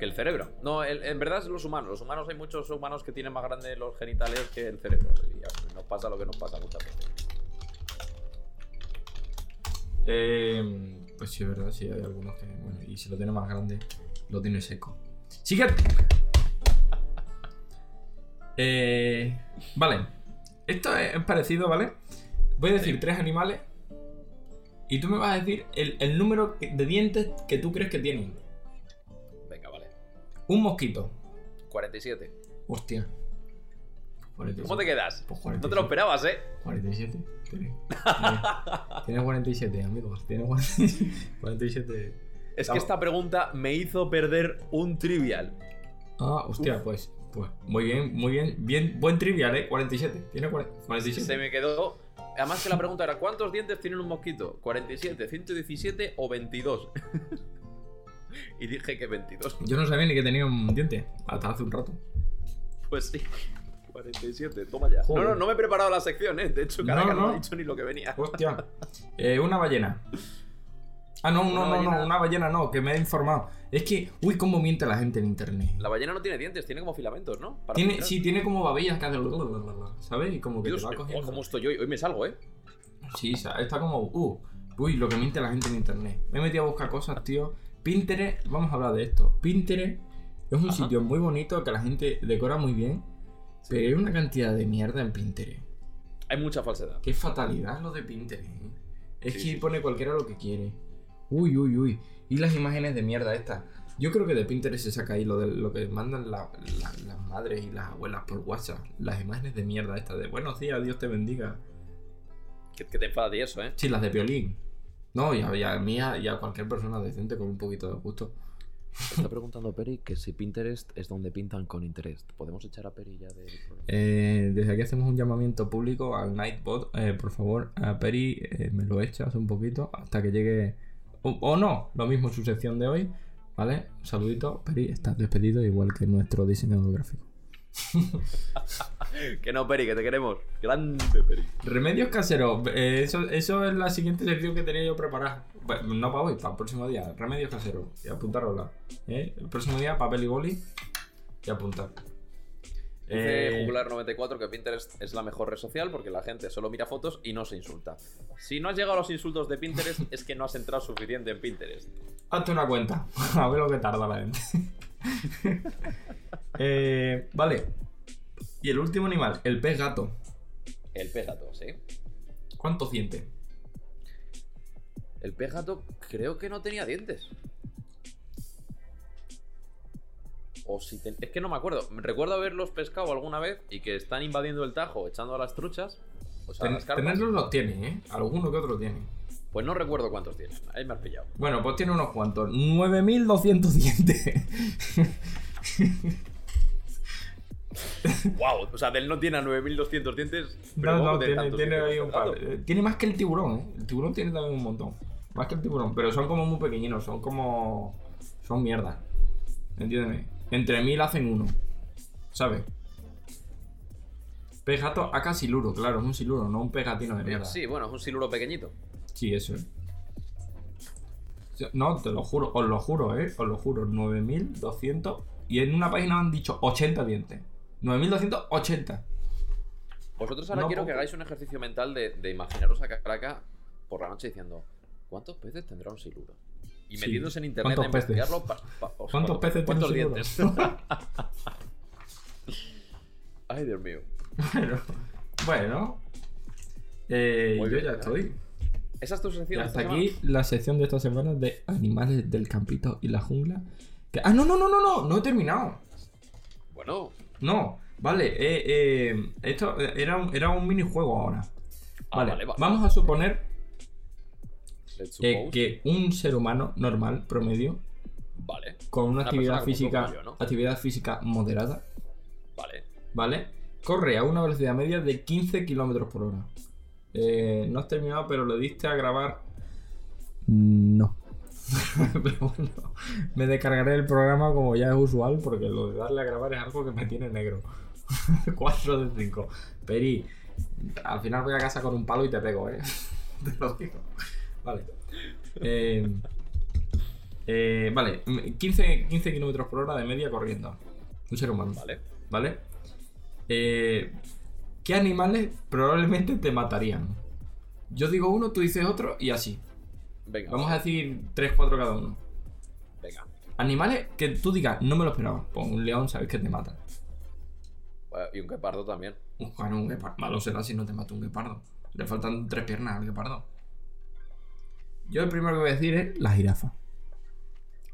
Que el cerebro. No, el- en verdad es los humanos. Los humanos hay muchos humanos que tienen más grandes los genitales que el cerebro. Y nos pasa lo que nos pasa muchas veces. Eh, pues sí, es verdad, sí, hay algunos que. Bueno, y si lo tiene más grande, lo tiene seco. Sigue. Eh, vale. Esto es parecido, ¿vale? Voy a decir tres animales. Y tú me vas a decir el, el número de dientes que tú crees que tienen. Un mosquito. 47. Hostia. 47. ¿Cómo te quedas? Pues No 47. te lo esperabas, ¿eh? 47. Tiene, tiene- tiene 47, amigos. Tiene 47. 47. Es que esta pregunta me hizo perder un trivial. Ah, hostia, pues, pues. Muy bien, muy bien. bien buen trivial, ¿eh? 47. Tiene 40 47. Se me quedó. Además que la pregunta era ¿cuántos dientes tiene un mosquito? ¿47, 117 o 22? Y dije que 22. Yo no sabía ni que tenía un diente. Hasta hace un rato. Pues sí. 47, toma ya. Joder. No, no, no me he preparado la sección, ¿eh? De hecho, Caraca no, No, ha no. dicho ni lo que venía. Hostia. Eh, una ballena. Ah, no, no, no, no, una ballena no, que me he informado. Es que, uy, cómo miente la gente en internet. La ballena no tiene dientes, tiene como filamentos, ¿no? Para Tiene, sí, tiene como babillas que hacen. ¿Sabes? Y como que Dios, te va oh, cogiendo. ¿cómo estoy hoy? Hoy me salgo, ¿eh? Sí, está como. Uh, uy, lo que miente la gente en internet. Me he metido a buscar cosas, tío. Pinterest, vamos a hablar de esto. Pinterest es un Ajá. sitio muy bonito que la gente decora muy bien. Pero hay una cantidad de mierda en Pinterest. Hay mucha falsedad. Qué fatalidad lo de Pinterest. ¿eh? Es Sí, que sí, pone cualquiera lo que quiere. Uy, uy, uy. Y las imágenes de mierda estas. Yo creo que de Pinterest se saca ahí lo de lo que mandan la- la- las madres y las abuelas por WhatsApp. Las imágenes de mierda estas de buenos días, Dios te bendiga. Que, que te enfada de eso, ¿eh? Sí, las de violín. No, y a, y a mí y a- cualquier persona decente con un poquito de gusto. Está preguntando Peri que si Pinterest es donde pintan con interés. ¿Podemos echar a Peri ya programa? Eh, desde aquí hacemos un llamamiento público al Nightbot. Eh, por favor, a Peri eh, me lo echas un poquito hasta que llegue. O, o no, lo mismo su sección de hoy. ¿Vale? Un saludito. Peri, estás despedido igual que nuestro diseñador gráfico. Que no, Peri, que te queremos. Grande, Peri. Remedios caseros. eh, eso, eso es la siguiente sección que tenía yo preparada. Bueno, no para hoy, para el próximo día. Remedios caseros. Y apuntarosla. ¿eh? El próximo día, papel y boli. Y apuntar. Dice Eh, Jugular94 que Pinterest es la mejor red social porque la gente solo mira fotos y no se insulta. Si no has llegado a los insultos de Pinterest es que no has entrado suficiente en Pinterest. Hazte una cuenta. A ver lo que tarda la gente. Eh, vale. Y el último animal, el pez gato. El pez gato, ¿sí? ¿Cuántos dientes? El pez gato creo que no tenía dientes. O si ten- Es que no me acuerdo. Recuerdo haberlos pescado alguna vez y que están invadiendo el tajo, echando a las truchas. O sea, Ten- las tenerlos los tiene, ¿eh? Alguno que otro tiene. Pues no recuerdo cuántos tienen. Ahí me has pillado. Bueno, pues tiene unos cuantos. 9200 dientes. ¡Wow! O sea, del no tiene a 9200 dientes. pero No, ¿cómo no, tiene ahí un par. Eh, Tiene más que el tiburón, ¿eh? El tiburón tiene también un montón. Más que el tiburón, pero son como muy pequeñinos, son como. Son mierda. Entiéndeme. Entre mil hacen uno. ¿Sabes? Pez gato acá siluro, claro, es un siluro, no un pegatino de mierda. Sí, bueno, es un siluro pequeñito. Sí, eso es. No, te lo juro, os lo juro, eh. Os lo juro, 9200. Y en una página han dicho 80 dientes. 9280. Vosotros ahora No quiero que hagáis un ejercicio mental de, de imaginaros a Caraca por la noche diciendo ¿Cuántos peces tendrá un siluro? Y Sí. metiéndose en internet a investigarlo pa- pa- o sea, ¿Cuántos peces ¿Cuántos dientes? Ay, Dios mío. Bueno. Bueno. Eh, yo bien, ya ¿eh? estoy. ¿Esa es tu sección? hasta aquí la sección de esta semana de animales del campito y la jungla. Que- Ah, no, no, no, no, no, no he terminado. Bueno, No, vale, eh, eh, esto era un, era un minijuego ahora. Ah, Vale, vale, vale. vamos a suponer eh, que un ser humano normal, promedio, Vale, con una, Una actividad física, como yo, ¿no? actividad física moderada, vale. ¿vale? Corre a una velocidad media de 15 kilómetros por hora. Eh, no has terminado, pero le diste a grabar. No. pero bueno, me descargaré el programa como ya es usual, porque lo de darle a grabar es algo que me tiene negro. 4 de 5. Peri, al final voy a casa con un palo y te pego, ¿eh? te lo digo. Vale. Eh, eh, vale, 15, 15 kilómetros por hora de media corriendo. Un ser humano. Vale. ¿Vale? Eh, ¿Qué animales probablemente te matarían? Yo digo uno, tú dices otro y así. Venga, Vamos a decir 3, 4 cada uno. venga. Animales que tú digas, no me lo esperaba. Pues un león, sabes que te mata. Bueno, Y un guepardo también. Bueno, un guepardo. Malo será si no te mata un guepardo. Le faltan tres piernas al guepardo. Yo el primero que voy a decir es la jirafa.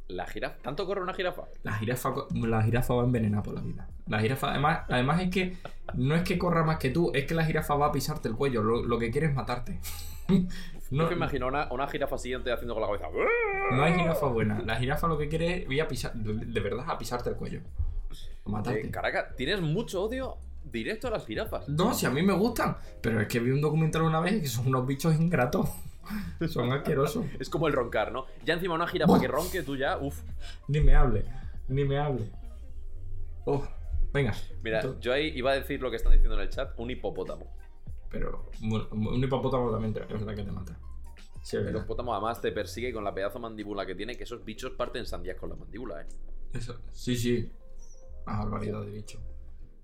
La jirafa. ¿Tanto corre una jirafa? La jirafa, la jirafa va envenenada por la vida. La jirafa, además, además es que no es que corra más que tú, es que la jirafa va a pisarte el cuello. Lo, lo que quiere es matarte. No no, me imagino una, una jirafa siguiente haciendo con la cabeza. no hay jirafa buena. La jirafa lo que quiere es ir a pisar, de, verdad, a pisarte el cuello. A matarte. Eh, Caraca, tienes mucho odio directo a las jirafas. No, si a mí me gustan. Pero es que vi un documental una vez que son unos bichos ingratos. Son asquerosos. Es como el roncar, ¿no? Ya encima una jirafa que ronque, tú ya, uff. Ni me hable. Ni me hable. Oh, venga. Mira, Tú- yo ahí iba a decir lo que están diciendo en el chat, un hipopótamo. Pero un hipopótamo también te- es verdad que te mata. Sí, El hipopótamo además te persigue con la pedazo mandíbula que tiene, que esos bichos parten sandías con la mandíbula, ¿eh? Eso, sí, sí. Una barbaridad de bicho.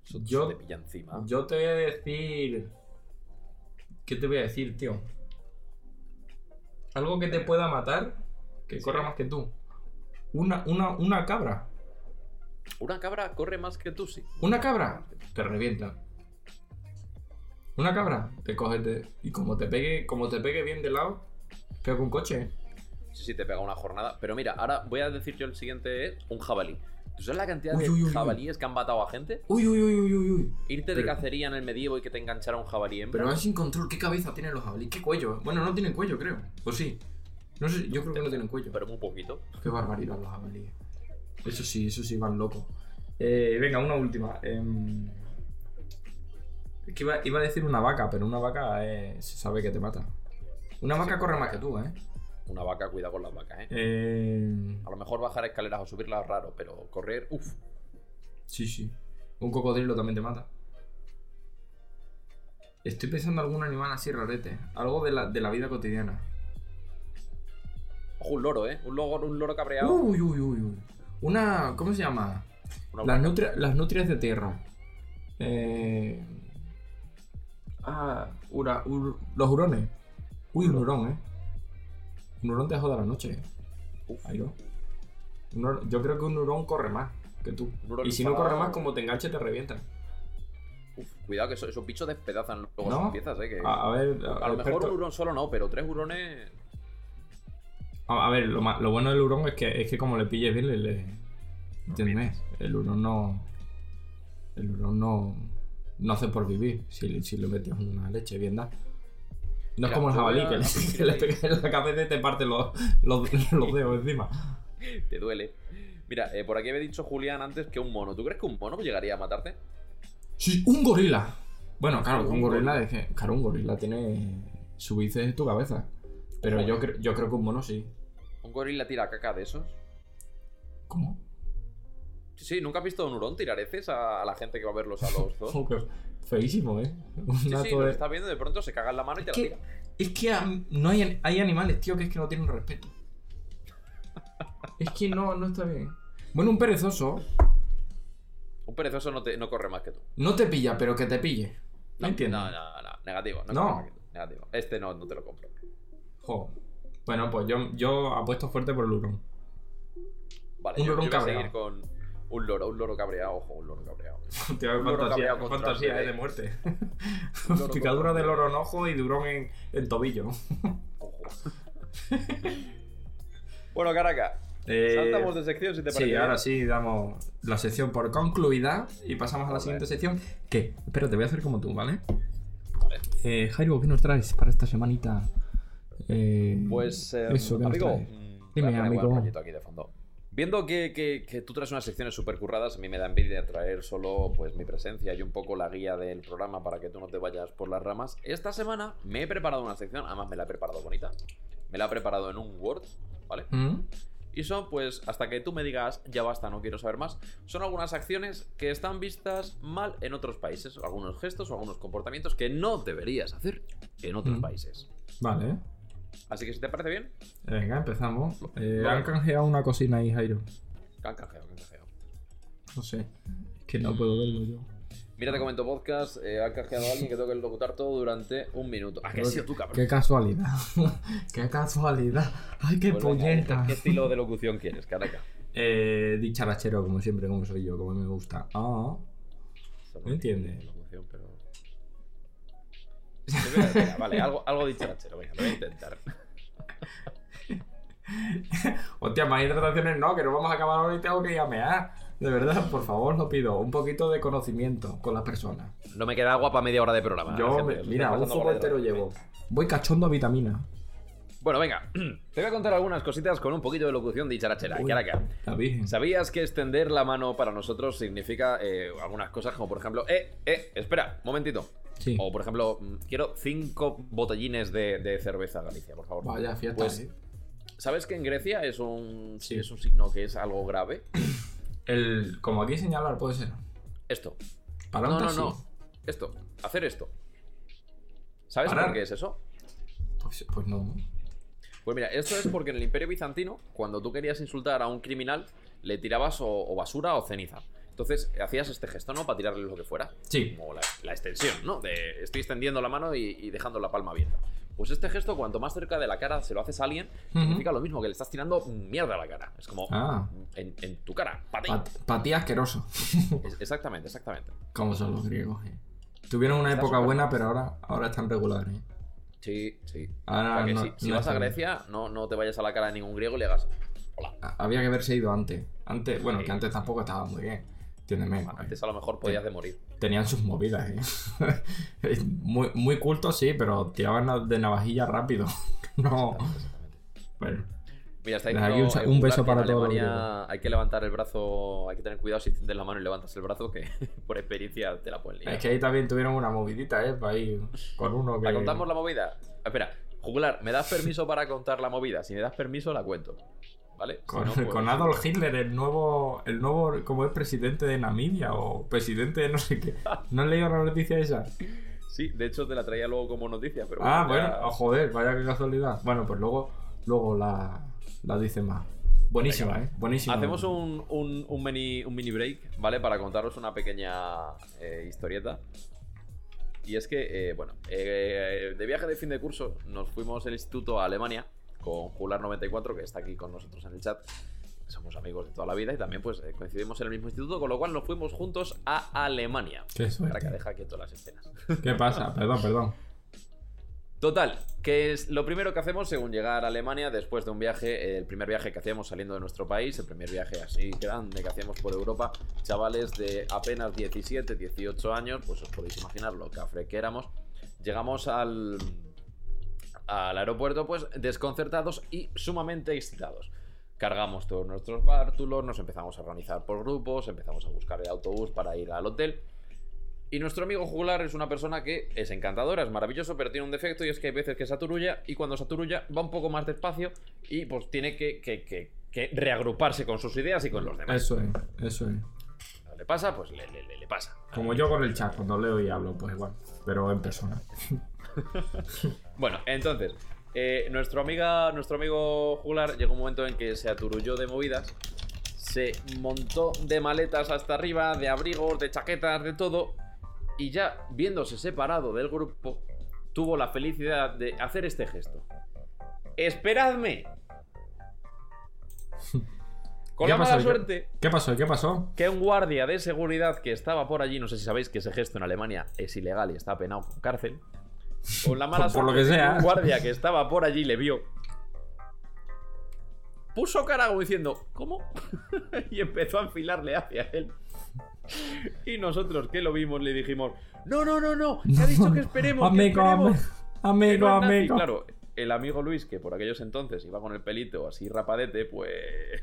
Eso Yo- te pilla encima. Yo te voy a decir. ¿Qué te voy a decir, tío? Algo que te pueda matar, que Sí. corra más que tú. Una, una, una cabra. Una cabra corre más que tú, sí. Una cabra te revienta. Una cabra te coge te- y como te pegue, como te pegue bien de lado, pega un coche. Sí, sí, te pega una jornada. Pero mira, ahora voy a decir yo el siguiente, es un jabalí. ¿Tú sabes la cantidad Uy, de uy, uy, uy. jabalíes que han matado a gente? Uy, uy, uy, uy, uy, uy. Irte de Pero- cacería en el medievo y que te enganchara un jabalí hembra. Pero van sin control, ¿qué cabeza tienen los jabalíes? ¿Qué cuello? Bueno, no tienen cuello, creo. ¿O sí? No sé, yo creo que no tienen cuello. Pero muy poquito. Qué barbaridad los jabalíes. Eso sí, eso sí, van locos. Eh, venga, una última. Em, Es que iba, iba a decir una vaca, pero una vaca se sabe que te mata. Una vaca corre más que tú, ¿eh? Una vaca, cuidado con las vacas, ¿eh? eh A lo mejor bajar escaleras o subirlas es raro, pero correr, uff. sí, sí. Un cocodrilo también te mata. Estoy pensando en algún animal así rarete. Algo de la, de la vida cotidiana. Ojo, un loro, ¿eh? Un loro, un loro cabreado. Uy, uy, uy, uy. Una. ¿Cómo se llama? Una Las, vaca. nutria- las nutrias de tierra. Eh... Ah, ura- ur- los hurones. Uy, un hurón, ¿eh? Un hurón te jode la noche. Uf. Ahí hurón- Yo creo que un hurón corre más que tú. Y si no corre más, como te enganche, te revientan. Uf, cuidado que eso- esos bichos despedazan luego ¿No? sus piezas, ¿eh? Que... A, a ver, a lo mejor un hurón solo no, pero tres hurones. A, a ver, lo, lo bueno del hurón es que, es que como le pilles bien, le... le... Entiéndeme, el hurón no... El hurón no... No hace por vivir si, si le metes una leche bien da. No es como el jabalí, que le, que le pegas en la cabeza y te parte los, los, los dedos encima. Te duele. Mira, eh, por aquí había dicho Julián antes que un mono. ¿Tú crees que un mono llegaría a matarte? Sí, un gorila. Bueno, claro, un Un gorila gorila. es que... Claro, un gorila tiene su bíceps en tu cabeza. Pero yo, cre- yo creo que un mono sí. ¿Un gorila tira caca de esos? ¿Cómo? Sí, ¿nunca has visto a un hurón tirar heces a, a la gente que va a verlos a los dos? Feísimo, ¿eh? Un Sí, sí, lo de- está viendo de pronto se caga en la mano y te Es la que, tira. es que no hay, hay animales, tío, que es que no tienen respeto. Es que no, no está bien. Bueno, un perezoso Un perezoso no, te, no corre más que tú. no te pilla, pero que te pille. ¿No entiendes? No, no, no, negativo. No, No. que negativo. Este no, no te lo compro. Jo. Bueno, pues yo, yo apuesto fuerte por el hurón. Vale, Un yo, lorón yo voy a cabreado. seguir con un loro, un loro cabreado, ojo, un loro cabreado. Tío, Un loro fantasía, cabreado fantasía de muerte. Picadura de loro en ojo y durón en, en tobillo. Ojo. bueno, Caraca, Eh, saltamos de sección si te parece. Sí, ahora sí damos la sección por concluida y pasamos a la siguiente sección. Que, espérate, voy a hacer como tú, ¿vale? Vale. Eh, Jairo, ¿qué nos traes para esta semanita? Eh, Pues, eh, eso, ¿qué nos amigo, mm, Dime, amigo. aquí de fondo. Viendo que, que- que tú traes unas secciones súper curradas, a mí me da envidia traer solo pues mi presencia y un poco la guía del programa para que tú no te vayas por las ramas. Esta semana me he preparado una sección, además me la he preparado bonita. Me la he preparado en un Word, ¿vale? ¿Mm? Y son, pues, hasta que tú me digas, ya basta, no quiero saber más, son algunas acciones que están vistas mal en otros países, algunos gestos o algunos comportamientos que no deberías hacer en otros Mm. países. Vale, Así que si te parece bien, venga, empezamos. Eh, Vale. han canjeado una cocina ahí, Jairo. can canjeo, can canjeo. No sé, es que no puedo verlo yo. Mira, te comento podcast. eh, ha canjeado a alguien que tengo que locutar todo durante un minuto. Ah, que has sido tú, cabrón. Qué casualidad. qué casualidad. Ay, qué venga, puñeta. ¿qué, estilo de locución quieres, caraca? Eh, dicharachero, como siempre, como soy yo, como me gusta. Ah, ¿Me entiendes? Venga, vale, algo, algo dicharachero, venga, lo voy a intentar. hostia, más hidrataciones no, que no vamos a acabar ahora y tengo que ir a mear. De verdad, por favor, lo pido. Un poquito de conocimiento con las personas. No me queda agua para media hora de programa. Yo, gente, me- mira, un de entero llevo. Voy cachondo a vitamina. Bueno, venga, te voy a contar algunas cositas con un poquito de locución dicharachera. Uy, Caraca. ¿Sabías que extender la mano para nosotros significa eh, algunas cosas como por ejemplo, eh, eh, espera, momentito. Sí. O por ejemplo, mm, quiero cinco botellines de, de cerveza Galicia, por favor. Vaya fiesta, Pues, ¿eh? ¿Sabes que en Grecia es un, Sí. es un signo que es algo grave? El, como aquí señalar, puede ser. Esto. Para No, no, no. Esto. Hacer esto. ¿Sabes Parar. por qué es eso? Pues, pues no. Pues mira, esto es porque en el Imperio Bizantino, cuando tú querías insultar a un criminal, le tirabas o, o basura o ceniza. Entonces hacías este gesto, ¿no? Para tirarle lo que fuera. Sí. Como la, la extensión, ¿no? De estoy extendiendo la mano y, y dejando la palma abierta. Pues este gesto, cuanto más cerca de la cara se lo haces a alguien, significa lo mismo, que le estás tirando mierda a la cara. Es como Ah. en, en tu cara. ¡Pati! Pat- asqueroso. Es- exactamente, exactamente. Como son los griegos, eh. Tuvieron una Está época buena, pero ahora, ahora están regulares. eh. Sí, sí. Ahora O sea que no- si, vas a Grecia, no, no te vayas a la cara de ningún griego y le hagas. Hola. a- Había que haberse ido antes. Antes, bueno, Sí. que antes tampoco estaba muy bien. Entiéndeme. Antes a lo mejor podías de morir. Tenían sus movidas, eh. muy, muy cultos, sí, pero tiraban de navajilla rápido. no. Bueno. Mira, está diciendo aquí un un beso para todos hay que levantar el brazo, hay que tener cuidado si extiendes la mano y levantas el brazo, que por experiencia te la pueden liar. Es que ahí también tuvieron una movidita, ¿eh? Para ir con uno que. ¿La contamos la movida? Espera, Juglar, ¿me das permiso para contar la movida? Si me das permiso, la cuento. ¿Vale? Si Con, no, pues- con Adolf Hitler, el nuevo, el nuevo, como es presidente de Namibia o presidente de no sé qué. ¿No has leído la noticia esa? Sí, de hecho te la traía luego como noticia, pero Ah, ya- bueno, oh, joder, vaya que casualidad. Bueno, pues luego, luego la, la dice más. Buenísima, Venga, ¿eh? Buenísima. Hacemos un, un, un mini, un mini break, ¿vale? Para contaros una pequeña eh, historieta. Y es que, eh, bueno, eh, de viaje de fin de curso nos fuimos el instituto a Alemania con Jular94, que está aquí con nosotros en el chat. Somos amigos de toda la vida y también pues eh, coincidimos en el mismo instituto, con lo cual nos fuimos juntos a Alemania. Qué Para que deja quieto las escenas. ¿Qué pasa? Perdón, perdón. Total, que es lo primero que hacemos según llegar a Alemania después de un viaje, el primer viaje que hacíamos saliendo de nuestro país, el primer viaje así grande que hacíamos por Europa, chavales de apenas 17, 18 años, pues os podéis imaginar lo cafre que éramos. Llegamos al, al aeropuerto pues desconcertados y sumamente excitados. Cargamos todos nuestros bártulos, nos empezamos a organizar por grupos, empezamos a buscar el autobús para ir al hotel. Y nuestro amigo Jugular es una persona que es encantadora, es maravilloso, pero tiene un defecto y es que hay veces que saturulla y cuando saturulla va un poco más despacio y pues tiene que, que- que- que reagruparse con sus ideas y con los demás. Eso es, eso es. ¿Le pasa? Pues le, le- pasa. Como yo con el chat, cuando leo y hablo, pues igual. Pero en persona. Bueno, entonces, eh, nuestro, amiga, nuestro amigo Jugular llegó un momento en que se aturulló de movidas, se montó de maletas hasta arriba, de abrigos, de chaquetas, de todo, y ya viéndose separado del grupo, tuvo la felicidad de hacer este gesto. ¡Esperadme! Con ¿Qué la mala ¿Qué- suerte ¿Qué pasó? ¿Qué pasó? que un guardia de seguridad que estaba por allí, no sé si sabéis que ese gesto en Alemania es ilegal y está penado con cárcel. Con la mala Por- por lo suerte que sea. un guardia que estaba por allí le vio. Puso cara como diciendo, ¿cómo? y empezó a enfilarle hacia él. Y nosotros que lo vimos le dijimos, no, no, no, no, que ha dicho que esperemos. que amigo, esperemos". amigo, Que no amigo, amigo. Claro, el amigo Luis, que por aquellos entonces iba con el pelito así rapadete, pues.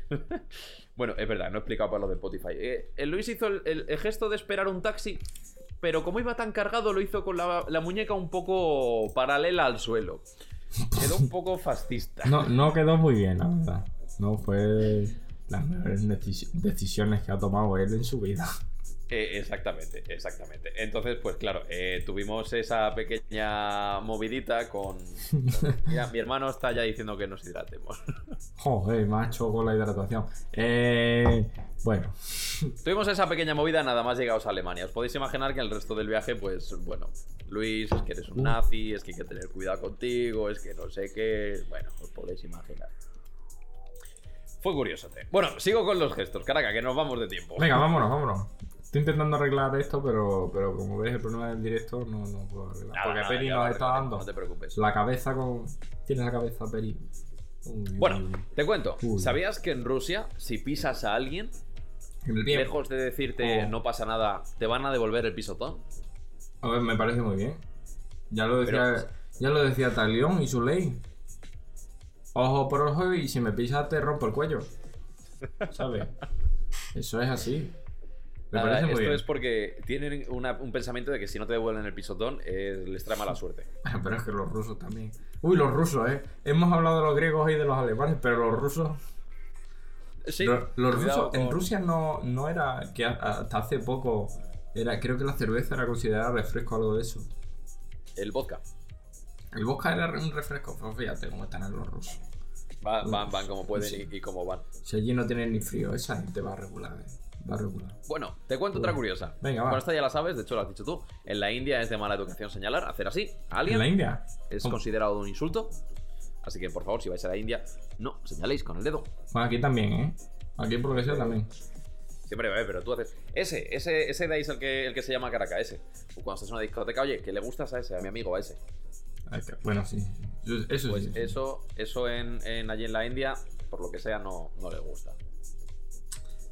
bueno, es verdad, no he explicado para lo de Spotify. Eh, el Luis hizo el, el- el gesto de esperar un taxi, pero como iba tan cargado, lo hizo con la, la muñeca un poco paralela al suelo. Quedó un poco fascista. No, no quedó muy bien, la verdad. No fue las mejores deci- decisiones que ha tomado él en su vida. Eh, exactamente, exactamente. Entonces, pues claro, eh, tuvimos esa pequeña movidita con... Mira, mi hermano está ya diciendo que nos hidratemos. Joder, macho, con la hidratación. Eh, bueno, Tuvimos esa pequeña movida nada más llegados a Alemania. Os podéis imaginar que el resto del viaje, pues bueno, Luis, es que eres un nazi, es que hay que tener cuidado contigo, es que no sé qué. Bueno, os podéis imaginar. Fue curioso. te. Bueno, sigo con los gestos, caraca, que nos vamos de tiempo. venga, vámonos, vámonos. Estoy intentando arreglar esto, pero, pero como ves, el problema del directo no, no puedo arreglar. Nada, Porque nada, Peri nos está dando No te preocupes. la cabeza con. Tienes la cabeza, Peri. Uy, Bueno, uy, te cuento. Uy. ¿Sabías que en Rusia, si pisas a alguien, lejos de decirte Oh. no pasa nada, te van a devolver el pisotón? A ver, me parece muy bien. Ya lo decía, Pero- ya lo decía Talión y su ley. Ojo por ojo y si me pisas te rompo el cuello. ¿Sabes? Eso es así. Me Nada, esto bien. es porque tienen una- un pensamiento de que si no te devuelven el pisotón, eh, les trae mala suerte. Pero es que los rusos también. Uy, los rusos, ¿eh? Hemos hablado de los griegos y de los alemanes, pero los rusos... Sí, Lo- los rusos... En Rusia no, no era... Que hasta hace poco... Era, creo que la cerveza era considerada refresco o algo de eso. El vodka. El vodka era un refresco. Pues fíjate cómo están los rusos. Va- van, van como pueden Sí. y, y como van. Si allí no tienen ni frío, esa gente va a regular, ¿eh? Va regular. Bueno, te cuento otra curiosa. Venga, va. Bueno, esta ya la sabes, de hecho lo has dicho tú. En la India es de mala educación señalar, hacer así a alguien ¿En la India? es ¿Cómo? considerado un insulto. Así que por favor, si vais a la India, no señaléis con el dedo. Bueno, aquí también, ¿eh? Aquí por lo que sea también. Siempre, eh, pero tú haces. Ese, ese, ese de ahí es el que, el que se llama Caracas, ese. O cuando estás en una discoteca, oye, que le gustas a ese, a mi amigo, a ese. Está. Bueno, sí. Yo- Eso Pues sí. sí. eso, eso en, en allí en la India, por lo que sea, no, no le gusta.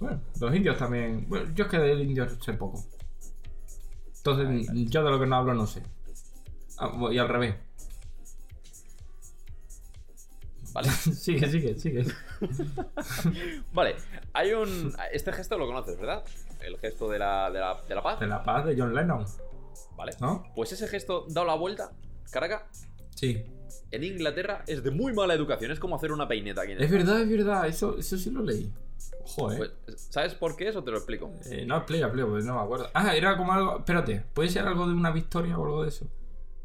Bueno, los indios también. Bueno, yo es que del indio sé poco. Entonces, yo de lo que no hablo no sé. Ah, y al revés. ¿Vale? sigue, sigue, sigue. Vale, hay un. Este gesto lo conoces, ¿verdad? El gesto de la, de la, de la paz. De la paz de John Lennon, Vale. ¿no? Pues ese gesto dado la vuelta, Caracas, Sí. en Inglaterra es de muy mala educación. Es como hacer una peineta aquí en Es verdad, es verdad. Eso, eso sí lo leí. Ojo, eh. Pues, ¿Sabes por qué eso? Te lo explico. Eh, no, explica, explica, pues no me acuerdo. Ah, era como algo. Espérate, ¿puede ser algo de una victoria o algo de eso?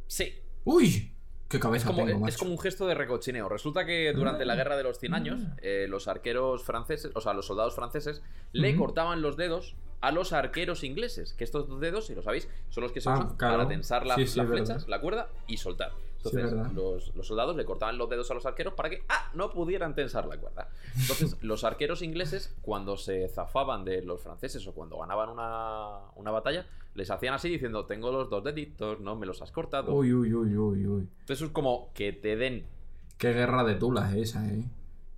Sí. ¡Uy! ¡Qué cabeza Es como, tengo, es como un gesto de recochineo. Resulta que durante la Ah. guerra de los 100 años, eh, los arqueros franceses, o sea, los soldados franceses, le cortaban los dedos a los arqueros ingleses. Que estos dos dedos, si lo sabéis, son los que se Ah, usan claro. para tensar la- Sí, sí, las verdad. flechas, la cuerda y soltar. Entonces, los, los soldados le cortaban los dedos a los arqueros para que ¡ah! no pudieran tensar la cuerda. Entonces, los arqueros ingleses, cuando se zafaban de los franceses o cuando ganaban una, una batalla, les hacían así diciendo: Tengo los dos deditos, no me los has cortado. Uy, uy, uy, uy, uy. Entonces, es como que te den Qué guerra de tulas esa, eh.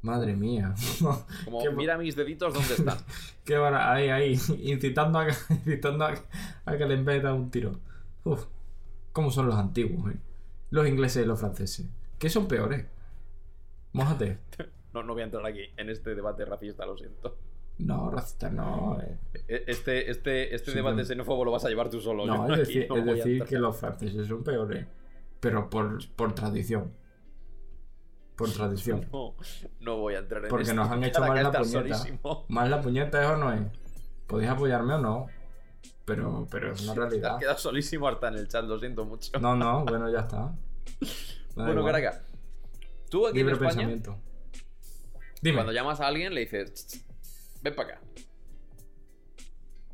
Madre mía. Como, Qué- mira mis deditos dónde están. Qué vara, ahí, ahí, incitando a incitando a, que- a que le embeta un tiro. Uf, ¿cómo son los antiguos, eh? Los ingleses y los franceses. ¿Qué son peores? Mójate. No, no voy a entrar aquí en este debate racista, lo siento. No, racista no. eh. E- Este, este, este Sí, debate pero- xenófobo lo vas a llevar tú solo. No, es decir, no es que los franceses son peores. Pero por, por tradición. Por tradición. No, no voy a entrar en Porque esto. nos han hecho mal la puñeta. Más la puñeta eso no es. Podéis apoyarme o no. Pero, pero es una Te has realidad. quedado solísimo harta en el chat, lo siento mucho. No, no, bueno, ya está. Bueno, igual. Caraca, tú aquí Libre en España, pensamiento. Dime. cuando llamas a alguien, le dices, "Ch, ch, ven para acá.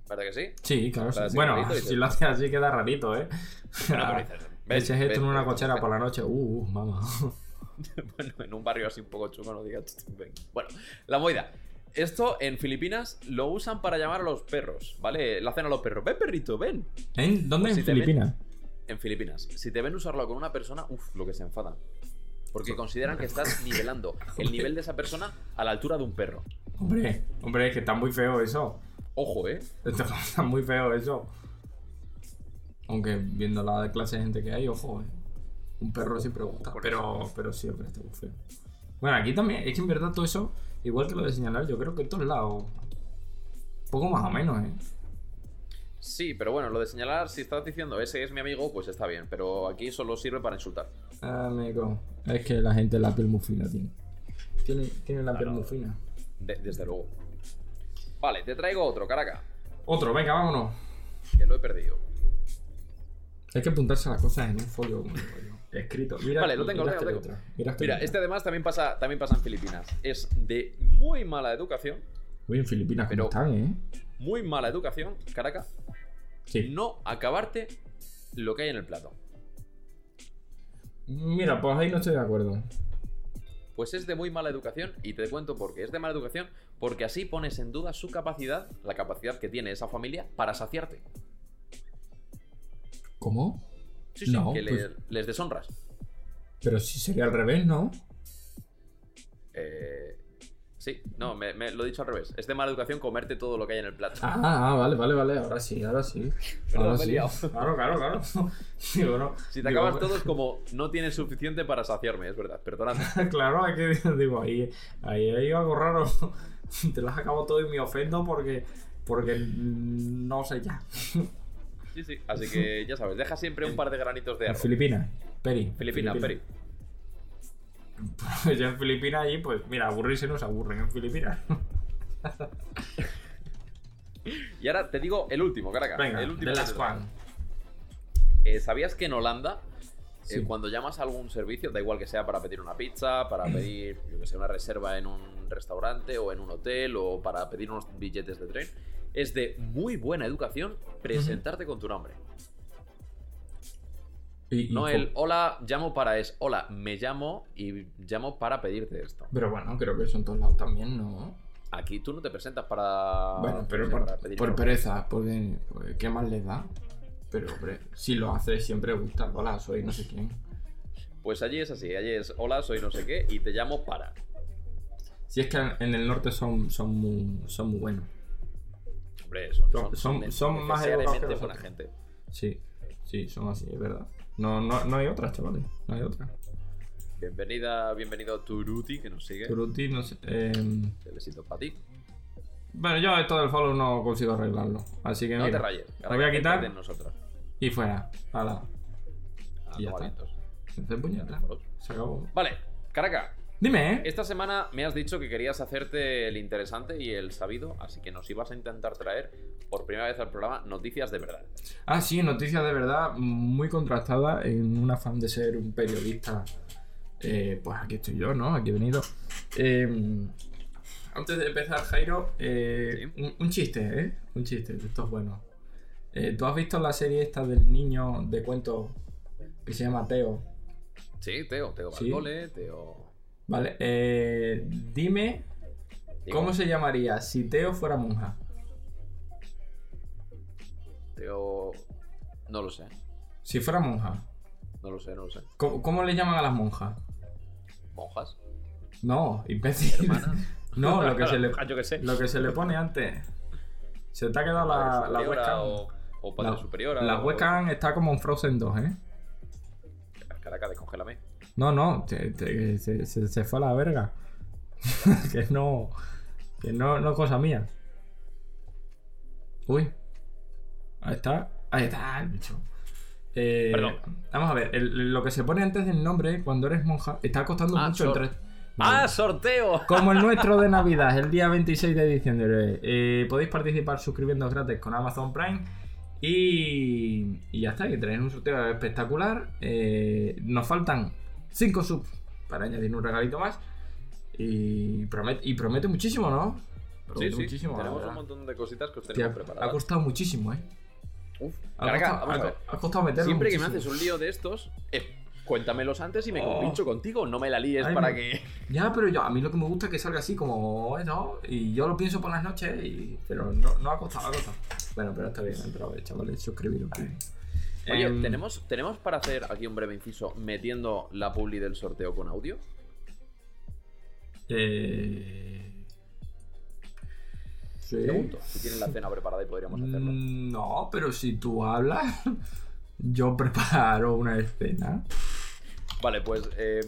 ¿Verdad que sí? Sí, claro. sí. Bueno, rarito, si lo haces así queda rarito, ¿eh? Bueno, pero dices, ven, Eches esto ven, en una ven". cochera por la noche. Uh, uh, mamá. Bueno, en un barrio así un poco chungo, no digas. ven. Bueno, la moida. Esto en Filipinas lo usan para llamar a los perros, ¿vale? Lo hacen a los perros. Ven, perrito, ven. ¿En ¿Dónde? Pues en Filipinas. En Filipinas. Si te ven usarlo con una persona, uff, lo que se enfadan. Porque consideran que estás nivelando el nivel de esa persona a la altura de un perro. Hombre, hombre, es que está muy feo eso. Ojo, ¿eh? Está muy feo eso. Aunque viendo la clase de gente que hay, ojo, eh. Un perro siempre gusta. Pero, pero sí, hombre, está muy feo. Bueno, aquí también, es que en verdad todo eso, igual que lo de señalar, yo creo que en todos lados. Poco más o menos, eh. Sí, pero bueno, lo de señalar, si estás diciendo ese es mi amigo, pues está bien. Pero aquí solo sirve para insultar. Amigo. Es que la gente la piel muy fina tiene. Tiene, tiene la piel no. muy fina. De- desde luego. Vale, te traigo otro, caraca. Otro, venga, vámonos. Que lo he perdido. Hay que apuntarse las cosas en un folio como escrito. Mira, Vale, lo tengo, mira lo tengo, este. Mira, este además también pasa, también pasa en Filipinas. Es de muy mala educación. Uy, en Filipinas, ¿cómo Pero- están, eh? Muy mala educación, Caracas. Sí. No acabarte lo que hay en el plato. Mira, pues ahí no estoy de acuerdo. Pues es de muy mala educación y te cuento por qué. Es de mala educación porque así pones en duda su capacidad, la capacidad que tiene esa familia para saciarte. ¿Cómo? Sí, sí, No, que pues- les deshonras. Pero si sería al revés, ¿no? Eh, sí, no, me, me- lo he dicho al revés. Es de mala educación comerte todo lo que hay en el plato. Ah, ah, vale, vale, vale. Ahora sí, ahora sí. Ahora sí. liado. Claro, claro, claro. Digo, no. Si te Digo, acabas todo es como no tienes suficiente para saciarme, es verdad. Perdonadme. Claro, hay que digo, ahí, ahí hay algo raro. Te las acabo todo y me ofendo porque. Porque no sé ya. Sí, sí. Así que ya sabes, deja siempre un par de granitos de arroz. Filipinas, Peri. Filipinas, Peri. Pues ya en Filipinas allí, pues mira, aburrirse no se aburren en Filipinas. Y ahora te digo el último, Caracas. Venga, el último te traigo. One. Eh, ¿Sabías que en Holanda, eh, cuando llamas a algún servicio, da igual que sea para pedir una pizza, para pedir, yo que sé, una reserva en un restaurante o en un hotel o para pedir unos billetes de tren, es de muy buena educación presentarte con tu nombre. Y- No el hola, llamo para es hola, me llamo y llamo para pedirte esto. Pero bueno, creo que eso en todos lados también, ¿no? Aquí tú no te presentas para. bueno, pero no sé, por, para pedir por pereza, porque, porque ¿qué más les da? Pero, hombre, si lo haces siempre gusta. Hola, soy no sé quién. Pues allí es así, allí es hola, soy no sé qué y te llamo para. Si es que en el norte son, son, muy, son muy buenos. Hombre, son, Son- son- son más necesariamente buena gente. Sí, sí, son así, es verdad. No, no, no hay otras, chavales. No hay otra. Bienvenida, bienvenido a Turuti que nos sigue. Turuti, no sé. eh, Un besito para ti. bueno, yo esto del follow no consigo arreglarlo. Así que No mira, te rayes. Lo voy a quitar De nosotros. y fuera. Hala. Ah, Y ya está. Se acabó. Vale, Caraca. Dime, ¿eh? Esta semana me has dicho que querías hacerte el interesante y el sabido, así que nos ibas a intentar traer por primera vez al programa noticias de verdad. Ah, sí, noticias de verdad muy contrastada en un afán de ser un periodista. Eh, pues aquí estoy yo, ¿no? Aquí he venido. Eh, antes de empezar, Jairo, eh, un, un chiste, ¿eh? Un chiste, esto es bueno. Eh, ¿Tú has visto la serie esta del niño de cuentos que se llama Teo? Sí, Teo, Teo Sí. Balcole, Teo. Vale, eh, dime Digo, cómo se llamaría si Teo fuera monja. Teo. No lo sé, Si fuera monja, no lo sé, no lo sé. ¿cómo, cómo le llaman a las monjas? ¿Monjas? No, imbécil. ¿Hermanas? No, lo que se le, Ah, Yo qué sé. lo que se le pone antes. Se te ha quedado la, la webcam. o, o padre La- superiora. La o- webcam está como en Frozen 2, ¿eh? Caraca, descongélame. No, no, te- te- se, se- se fue a la verga. que no. Que no, no es cosa mía. Uy. Ahí está. Ahí está el bicho. Eh, Perdón. Vamos a ver, el- lo que se pone antes del nombre cuando eres monja está costando Ah, mucho tres. ¡Ah, sorteo! Como el nuestro de Navidad, el día 26 de diciembre. Eh, podéis participar suscribiéndoos gratis con Amazon Prime. Y, y ya está, que tenéis un sorteo espectacular. Eh, nos faltan 5 subs para añadir un regalito más. Y promete, y promete muchísimo, ¿no? Promete sí, muchísimo. tenemos un montón de cositas que os tenemos ha preparadas. costado muchísimo, ¿eh? Uf, Ha costado, vamos a ha- ver. ha costado meterlo Siempre que me haces un lío de estos, eh, cuéntamelos antes y me Oh. compincho contigo. No me la líes Ay, para que. Ya, pero yo, a mí lo que me gusta es que salga así como eso, y yo lo pienso por las noches, y, pero no, no ha costado, ha costado. Bueno, pero está bien, pero chavales, suscribiros. que- Oye, Em, ¿tenemos, ¿tenemos para hacer aquí un breve inciso metiendo la publi del sorteo con audio? Eh... Sí. Pregunto. Si tienen la cena preparada y podríamos hacerlo. Mm, No, pero si tú hablas, yo preparo una escena. Vale, pues. eh,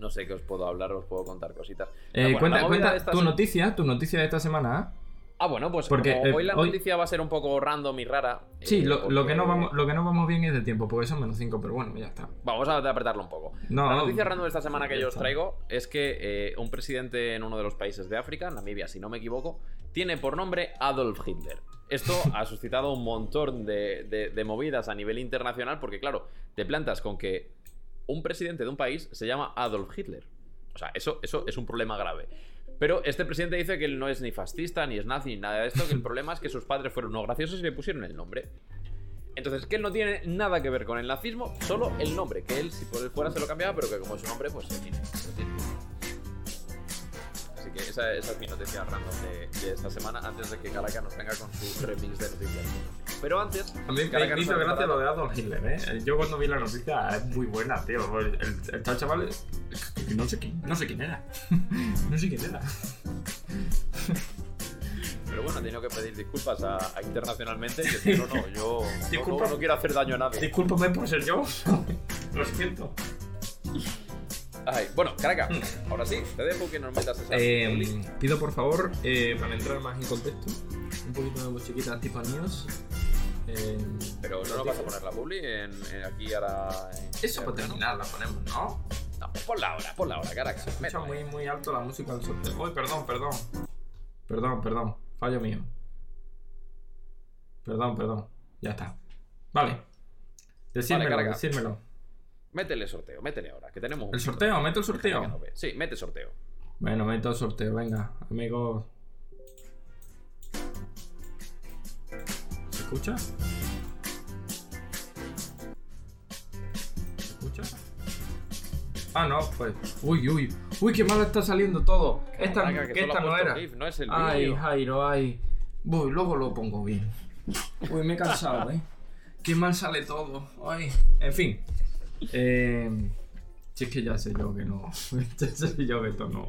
no sé qué os puedo hablar, os puedo contar cositas. Eh, bueno, cuenta cuenta tu noticia, tu noticia de esta semana. Ah, bueno, pues Porque, como eh, hoy la hoy- noticia va a ser un poco random y rara. Sí, eh, lo, lo que no vamos, lo que no vamos bien es de tiempo, porque son menos 5, pero bueno, ya está. Vamos a apretarlo un poco. No, la noticia random de esta semana que yo os traigo es que eh, un presidente en uno de los países de África, Namibia, si no me equivoco, tiene por nombre Adolf Hitler. Esto ha suscitado un montón de, de- de movidas a nivel internacional porque, claro, te plantas con que un presidente de un país se llama Adolf Hitler. O sea, eso, eso es un problema grave. Pero este presidente dice que él no es ni fascista, ni es nazi, ni nada de esto, que el problema es que sus padres fueron no graciosos y le pusieron el nombre. Entonces, que él no tiene nada que ver con el nazismo, solo el nombre, que él si por él fuera se lo cambiaba, pero que como es su nombre, pues se tiene. se tiene. Así que esa, esa es mi noticia random de, de esta semana, antes de que Caracas nos venga con su remix de noticias. Pero antes, A mí me, Caracas me hizo gracia lo de Adolf Hitler, ¿eh? Yo cuando vi la noticia es muy buena, tío. El, el, el tal chaval, no sé, quién, no sé quién era. no sé quién era. Pero bueno, he tenido que pedir disculpas a, a internacionalmente y decir, no, no, yo no- no, no quiero hacer daño a nadie. Discúlpame por ser yo. lo siento. Ay, bueno, Caracas, ahora sí, te dejo que nos metas esa. Eh, pido por favor, eh, para entrar más en contexto, un poquito de musiquita tipo news. Eh, Pero no nos vas a poner la publi en, en aquí ahora. en- Eso para terminar la ponemos, ¿no? No, ponla ahora, ponla ahora, Caracas. Escucha métele. muy, muy alto la música del sorteo. Uy, perdón, perdón. Perdón, perdón. Fallo mío. Perdón, perdón. Ya está. Vale. Decírmelo, carga. decírmelo. Métele sorteo, métele ahora, que tenemos un ¿El sorteo? ¿Meto el no sorteo? Sí, mete sorteo. Bueno, meto el sorteo. Venga, amigos. ¿Se escucha? ¿Se escucha? Ah, no, pues. Uy, uy. Uy, qué mal está saliendo todo. Esta, que que no era. GIF, no es el Ay. Jairo, ay. Voy, luego lo pongo bien. Uy, me he cansado, ¿eh? Qué mal sale todo. Ay. En fin. Eh, si es que ya sé yo que no. Ya sé yo que esto no.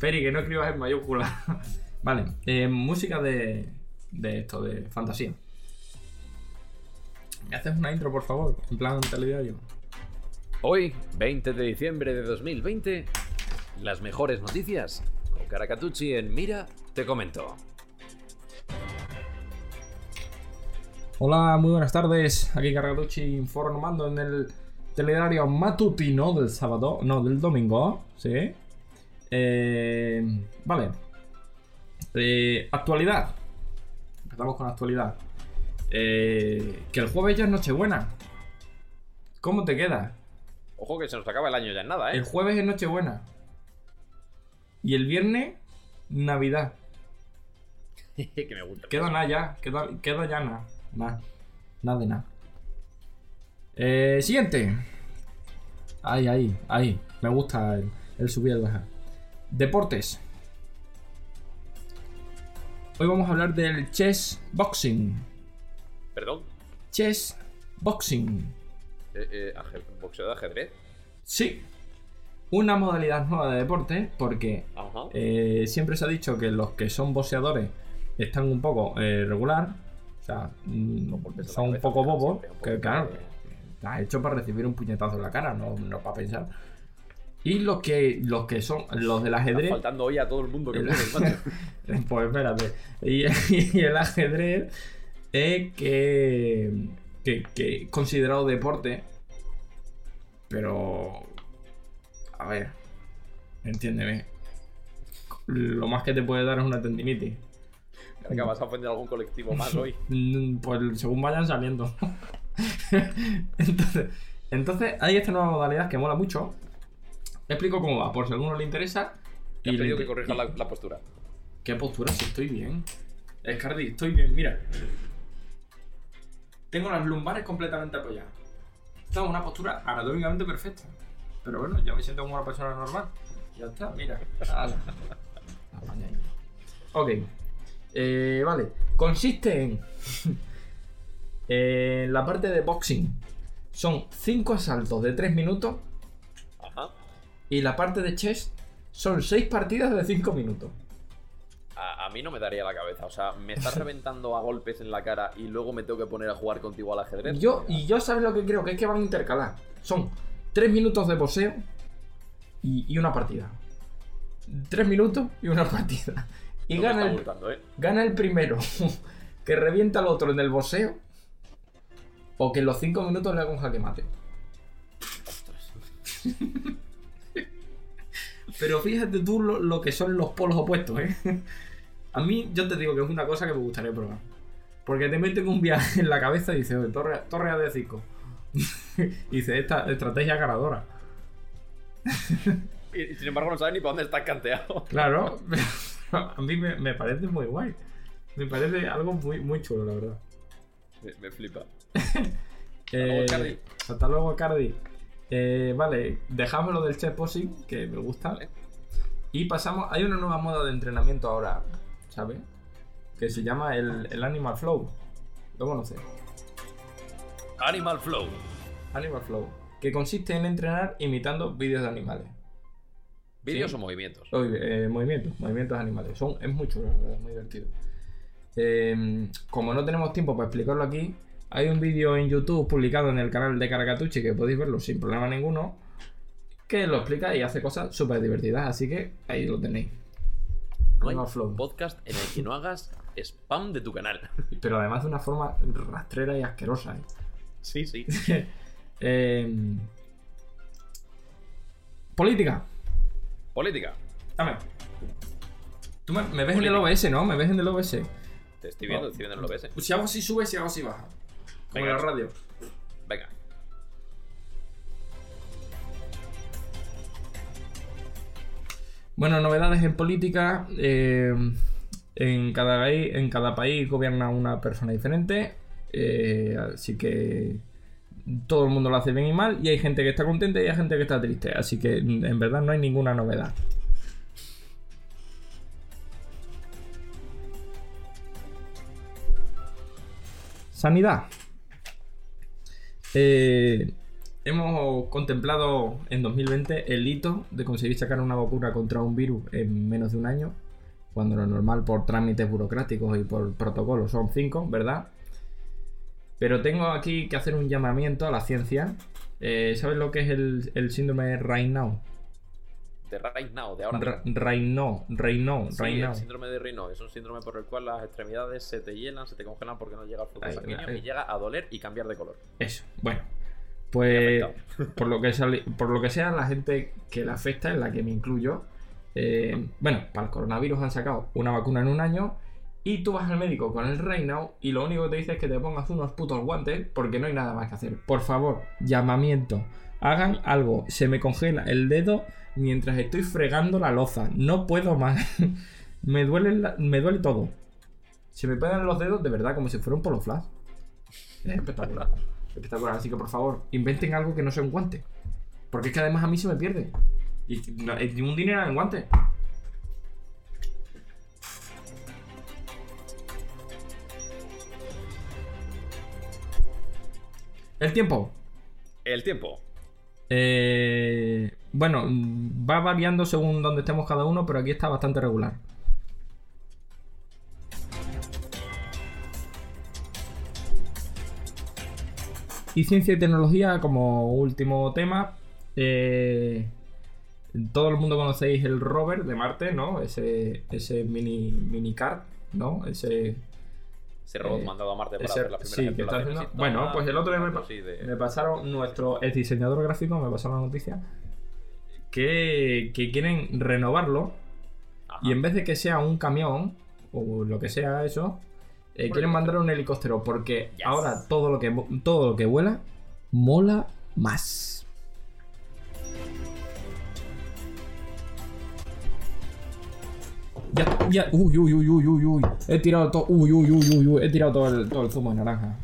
Peri, que no escribas en mayúscula. vale. eh, música de. De esto, de fantasía. ¿Me haces una intro, por favor? En plan telediario. Hoy, 20 de diciembre de 2020, las mejores noticias. Con Caracatucci en Mira, te comento. Hola, muy buenas tardes. Aquí Cargalucci informando en el telediario matutino del sábado, no, del domingo, ¿sí? Eh, vale. Eh, actualidad. Empezamos con actualidad. Eh, que el jueves ya es Nochebuena. ¿Cómo te queda? Ojo que se nos acaba el año ya en nada, ¿eh? El jueves es Nochebuena. Y el viernes, Navidad. que me gusta. Queda nada ya, queda, queda ya nada. Nada. Nada de nada. Eh, siguiente. Ahí, ahí, ahí. Me gusta el, el subir y el bajar. Deportes. Hoy vamos a hablar del chess boxing. Perdón. Chess boxing. Eh, eh, boxeo de ajedrez. Sí. Una modalidad nueva de deporte porque. Eh, siempre se ha dicho que los que son boxeadores están un poco eh, regular. O sea, mm, son un poco bobos. Que claro, de- está hecho para recibir un puñetazo en la cara, no, no para pensar. Y los que, los que son los del Está ajedrez. faltando hoy a todo el mundo que El- macho. pues espérate. Y, y el ajedrez es que, que, que considerado deporte. Pero. A ver. Entiéndeme. Lo más que te puede dar es una tendinitis. Creo que vas a ofender a algún colectivo más hoy. Mm, Pues según vayan saliendo. entonces, entonces, hay esta nueva modalidad que mola mucho. Explico cómo va, por si a alguno le interesa. Te has le que corrijas la, la postura. ¿Qué postura? Si estoy bien. Escardi, estoy bien, mira. Tengo las lumbares completamente apoyadas. Tengo una postura anatómicamente perfecta. Pero bueno, ya me siento como una persona normal. Ya está, mira. Ala. Ok. Eh, vale. Consiste en. En la parte de boxing. Son 5 asaltos de 3 minutos. Ajá. Y la parte de chess son 6 partidas de 5 minutos. A, a mí no me daría la cabeza. O sea, me estás reventando a golpes en la cara y luego me tengo que poner a jugar contigo al ajedrez. Yo, y yo sabes lo que creo, que es que van a intercalar. Son 3 minutos de boxeo y, y una partida. 3 minutos y una partida. y No gana el, gustando, ¿eh? gana el primero que revienta al otro en el boxeo o que en los 5 minutos le haga un jaque mate. Pero fíjate tú lo, lo que son los polos opuestos, ¿eh? A mí, yo te digo que es una cosa que me gustaría probar. Porque te meten un viaje en la cabeza y dices, "Oye, torre, torre a de 5. y dices, esta estrategia ganadora. Y, y sin embargo no sabes ni para dónde está canteado. Claro, a mí me, me parece muy guay. Me parece algo muy, muy chulo, la verdad. Me, me flipa. Eh, luego, Cardi. Hasta luego, Cardi. Eh, vale, dejamos lo del chest posing, que me gusta. Vale. Y pasamos. Hay una nueva moda de entrenamiento ahora, ¿sabes? Que se llama el, el Animal Flow. ¿Lo conoces? Animal Flow. Animal Flow. Que consiste en entrenar imitando vídeos de animales. ¿Vídeos Sí. o movimientos? Oye, eh, movimientos, movimientos animales. Son, es muy chulo, la verdad, es muy divertido. Eh, como no tenemos tiempo para explicarlo aquí, hay un vídeo en YouTube publicado en el canal de Caracatucci que podéis verlo sin problema ninguno, que lo explica y hace cosas súper divertidas, así que ahí lo tenéis. No hay Flow. podcast en el que no hagas spam de tu canal. Pero además de una forma rastrera y asquerosa. ¿eh? Sí, sí. Eh, política. Política. Dame. Tú me, me ves en el. OBS, ¿no? Me ves en el OBS. Te estoy viendo, te estoy viendo en el OBS. Si hago así sube, si hago así baja. Venga. en la radio. Venga. Bueno, novedades en política. eh, en, cada, país- en cada país gobierna una persona diferente. eh, así que todo el mundo lo hace bien y mal. Y hay gente que está contenta y hay gente que está triste. Así que en verdad no hay ninguna novedad. Sanidad. Eh, hemos contemplado en 2020 el hito de conseguir sacar una vacuna contra un virus en menos de un año, cuando lo normal por trámites burocráticos y por protocolos son cinco, ¿verdad? Pero tengo aquí que hacer un llamamiento a la ciencia. Eh, ¿Sabes lo que es el, el síndrome de Raynaud? De Right Now, de ahora Ra- mismo. Sí, Raynaud. el síndrome de Raynaud es un síndrome por el cual las extremidades se te hielan, se te congelan porque no llega al flujo sanguíneo y llega a doler y cambiar de color. Eso, bueno. Pues por lo, que sale- por lo que sea, la gente que le afecta, en la que me incluyo, eh, bueno, para el coronavirus han sacado una vacuna en un año y tú vas al médico con el Raynaud y lo único que te dice es que te pongas unos putos guantes porque no hay nada más que hacer. Por favor, llamamiento. Hagan algo. Se me congela el dedo mientras estoy fregando la loza. No puedo más. me, duele la- me duele todo. Se me pegan los dedos de verdad como si fuera un polo flash. Es espectacular. Espectacular. Así que por favor, inventen algo que no sea un guante. Porque es que además a mí se me pierde. Y no, es un dinero en guante. El tiempo. El tiempo. Eh, bueno, va variando según donde estemos cada uno, pero aquí está bastante regular. Y ciencia y tecnología como último tema. eh, todo el mundo conocéis el rover de Marte, ¿no? Ese, ese mini, mini car, ¿no? Ese, Ese robot Eh, mandado a Marte para ese- hacer las primeras sí, que está exploraciones haciendo- y bueno, pues el otro día me, de- me pasaron nuestro el diseñador gráfico me pasó la noticia que, que quieren renovarlo Ajá. y en vez de que sea un camión o lo que sea eso eh, quieren mandar un helicóptero porque Yes. ahora todo lo que todo lo que vuela mola más ya, ya, uy, uy, uy, uy, uy, uy, he tirado todo, uy, uy, uy, uy, uy, he tirado todo el, todo el zumo de naranja.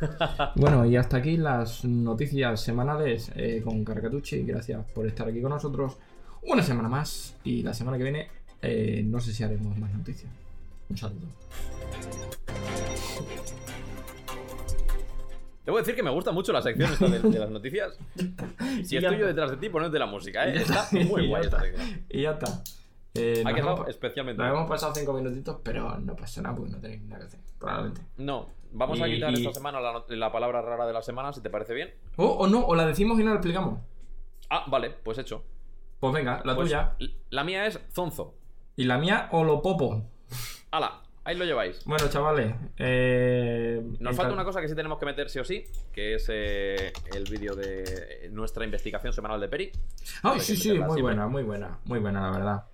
Bueno, y hasta aquí las noticias semanales eh, con Caracatucci. Gracias por estar aquí con nosotros una semana más. Y la semana que viene, eh, no sé si haremos más noticias. Un saludo. Debo decir que me gusta mucho la sección esta de, de las noticias. Si estoy yo detrás de ti, ponete la música, ¿eh? Está muy guay esta sección. Y ya está. Eh, Ha quedado hemos, especialmente nos hemos pasado cinco minutitos, pero no pasa nada porque no tenéis nada que hacer. Probablemente. No, vamos a quitar y- esta semana la, palabra rara de la semana, si te parece bien. O, o no, o la decimos y no la explicamos. Ah, vale, pues hecho. Pues venga, la Pues, tuya. La mía es Zonzo. Y la mía, o lo popo. ¡Hala! Ahí lo lleváis. Bueno, chavales. eh, Nos falta una cosa que sí tenemos que meter sí o sí, que es eh, el vídeo de nuestra investigación semanal de Peri. Ay, sí, sí, muy siempre. buena, muy buena, muy buena, la verdad.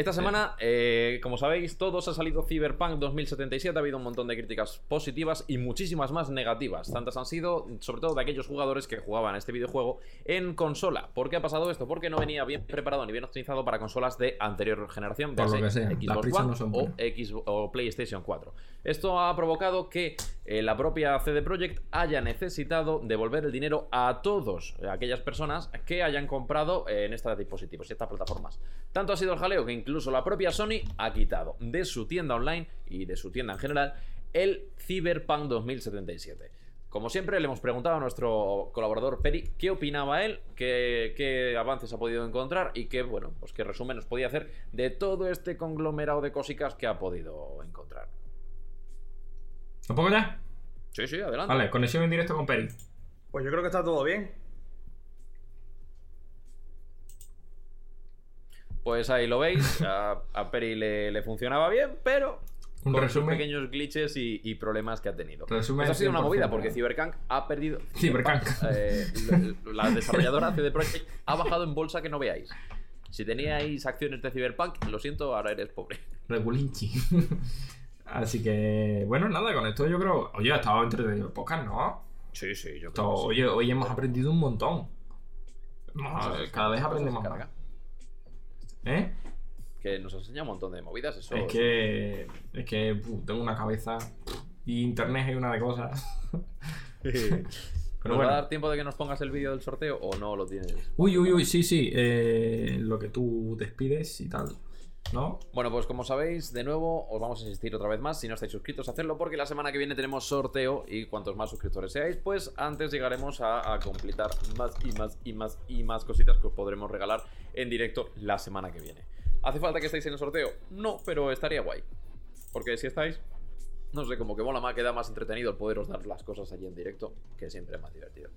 Esta semana, eh, como sabéis, todos ha salido Cyberpunk 2077. Ha habido un montón de críticas positivas y muchísimas más negativas. Tantas han sido, sobre todo, de aquellos jugadores que jugaban este videojuego en consola. ¿Por qué ha pasado esto? Porque no venía bien preparado ni bien optimizado para consolas de anterior generación, Por lo que sea, Xbox One no o. X o PlayStation 4. Esto ha provocado que eh, la propia CD Projekt haya necesitado devolver el dinero a todos aquellas personas que hayan comprado eh, en estos dispositivos y estas plataformas. Tanto ha sido el jaleo que incluso la propia Sony ha quitado de su tienda online y de su tienda en general el Cyberpunk 2077. Como siempre, le hemos preguntado a nuestro colaborador Peri qué opinaba él, qué, qué avances ha podido encontrar y qué, bueno, pues qué resumen nos podía hacer de todo este conglomerado de cositas que ha podido encontrar. ¿Lo pongo ya? Sí, sí, adelante. Vale, conexión en directo con Peri. Pues yo creo que está todo bien. Pues ahí lo veis, a, a Peri le, le funcionaba bien, pero Un con sus resumen. pequeños glitches y, y problemas que ha tenido. Resumen Esto ha sido una 100%, movida porque. Cyberpunk ha perdido. Cyberpunk. eh, la, la desarrolladora CD Projekt ha bajado en bolsa que no veáis. Si teníais acciones de Cyberpunk, lo siento, ahora eres pobre. Regulinchi. Así que, bueno, nada, con esto yo creo. Oye, ha estado entretenido el podcast, ¿no? Sí, sí, yo Esto- oye, hoy hemos aprendido un montón. Cada vez aprendemos más. ¿Eh? Que nos enseña un montón de movidas. Eso Es que. Es que tengo una cabeza. Y internet hay una de cosas. Pero ¿Nos bueno. va a dar tiempo de que nos pongas el vídeo del sorteo o no lo tienes? Uy, uy, uy, sí, sí. eh, lo que tú despides y tal. ¿No? Bueno, pues como sabéis, de nuevo os vamos a insistir otra vez más, si no estáis suscritos, a hacerlo porque la semana que viene tenemos sorteo y cuantos más suscriptores seáis, pues antes llegaremos a, a completar más y más y más y más cositas que os podremos regalar en directo la semana que viene. ¿Hace falta que estéis en el sorteo? No, pero estaría guay. Porque si estáis, no sé, como que mola más, queda más entretenido poderos dar las cosas allí en directo, que siempre es más divertido.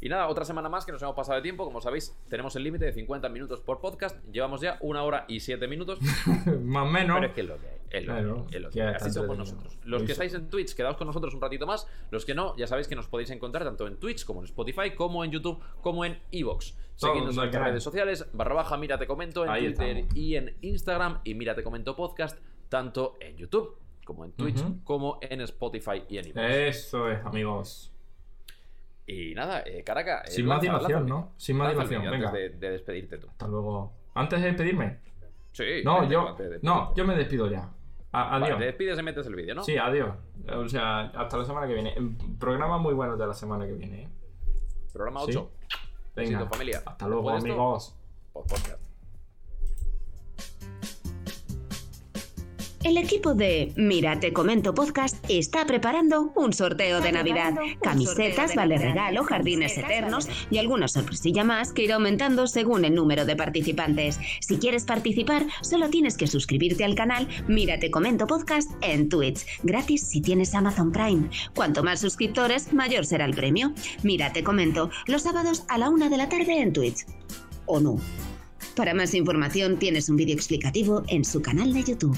Y nada, otra semana más que nos hemos pasado de tiempo. Como sabéis, tenemos el límite de 50 minutos por podcast. Llevamos ya una hora y 7 minutos. más o menos. Pero es que es lo que hay. Es lo Claro, que hay, es lo que hay. Así somos nosotros. Los que estáis en Twitch, quedaos con nosotros un ratito más. Los que no, ya sabéis que nos podéis encontrar tanto en Twitch como en Spotify, como en YouTube, como en Evox. Seguidnos en nuestras redes sociales, barra baja, mira te comento en Ahí Twitter estamos. y en Instagram, y mira te comento podcast, tanto en YouTube como en Twitch, como en Spotify y en Evox. Eso es, amigos. Y nada, eh, Caraca. eh, Sin más dilación, ¿no? Sin más dilación, venga. Antes de, de despedirte tú. Hasta luego. Antes de despedirme. Sí. No, yo. de- No, yo me despido ya. A- Vale, adiós. te despides y metes el vídeo, ¿no? Sí, adiós. O sea, hasta la semana que viene. Programa muy bueno de la semana que viene. ¿eh? Programa Sí. 8. Venga. Besito, familia. Hasta luego, amigos. podcast. El equipo de Mira, te comento podcast está preparando un sorteo de Navidad. Camisetas, vale regalo, jardines eternos y alguna sorpresilla más que irá aumentando según el número de participantes. Si quieres participar, solo tienes que suscribirte al canal Mira, te comento podcast en Twitch. Gratis si tienes Amazon Prime. Cuanto más suscriptores, mayor será el premio. Mira, te comento los sábados a la una de la tarde en Twitch. ¿O no? Para más información tienes un vídeo explicativo en su canal de YouTube.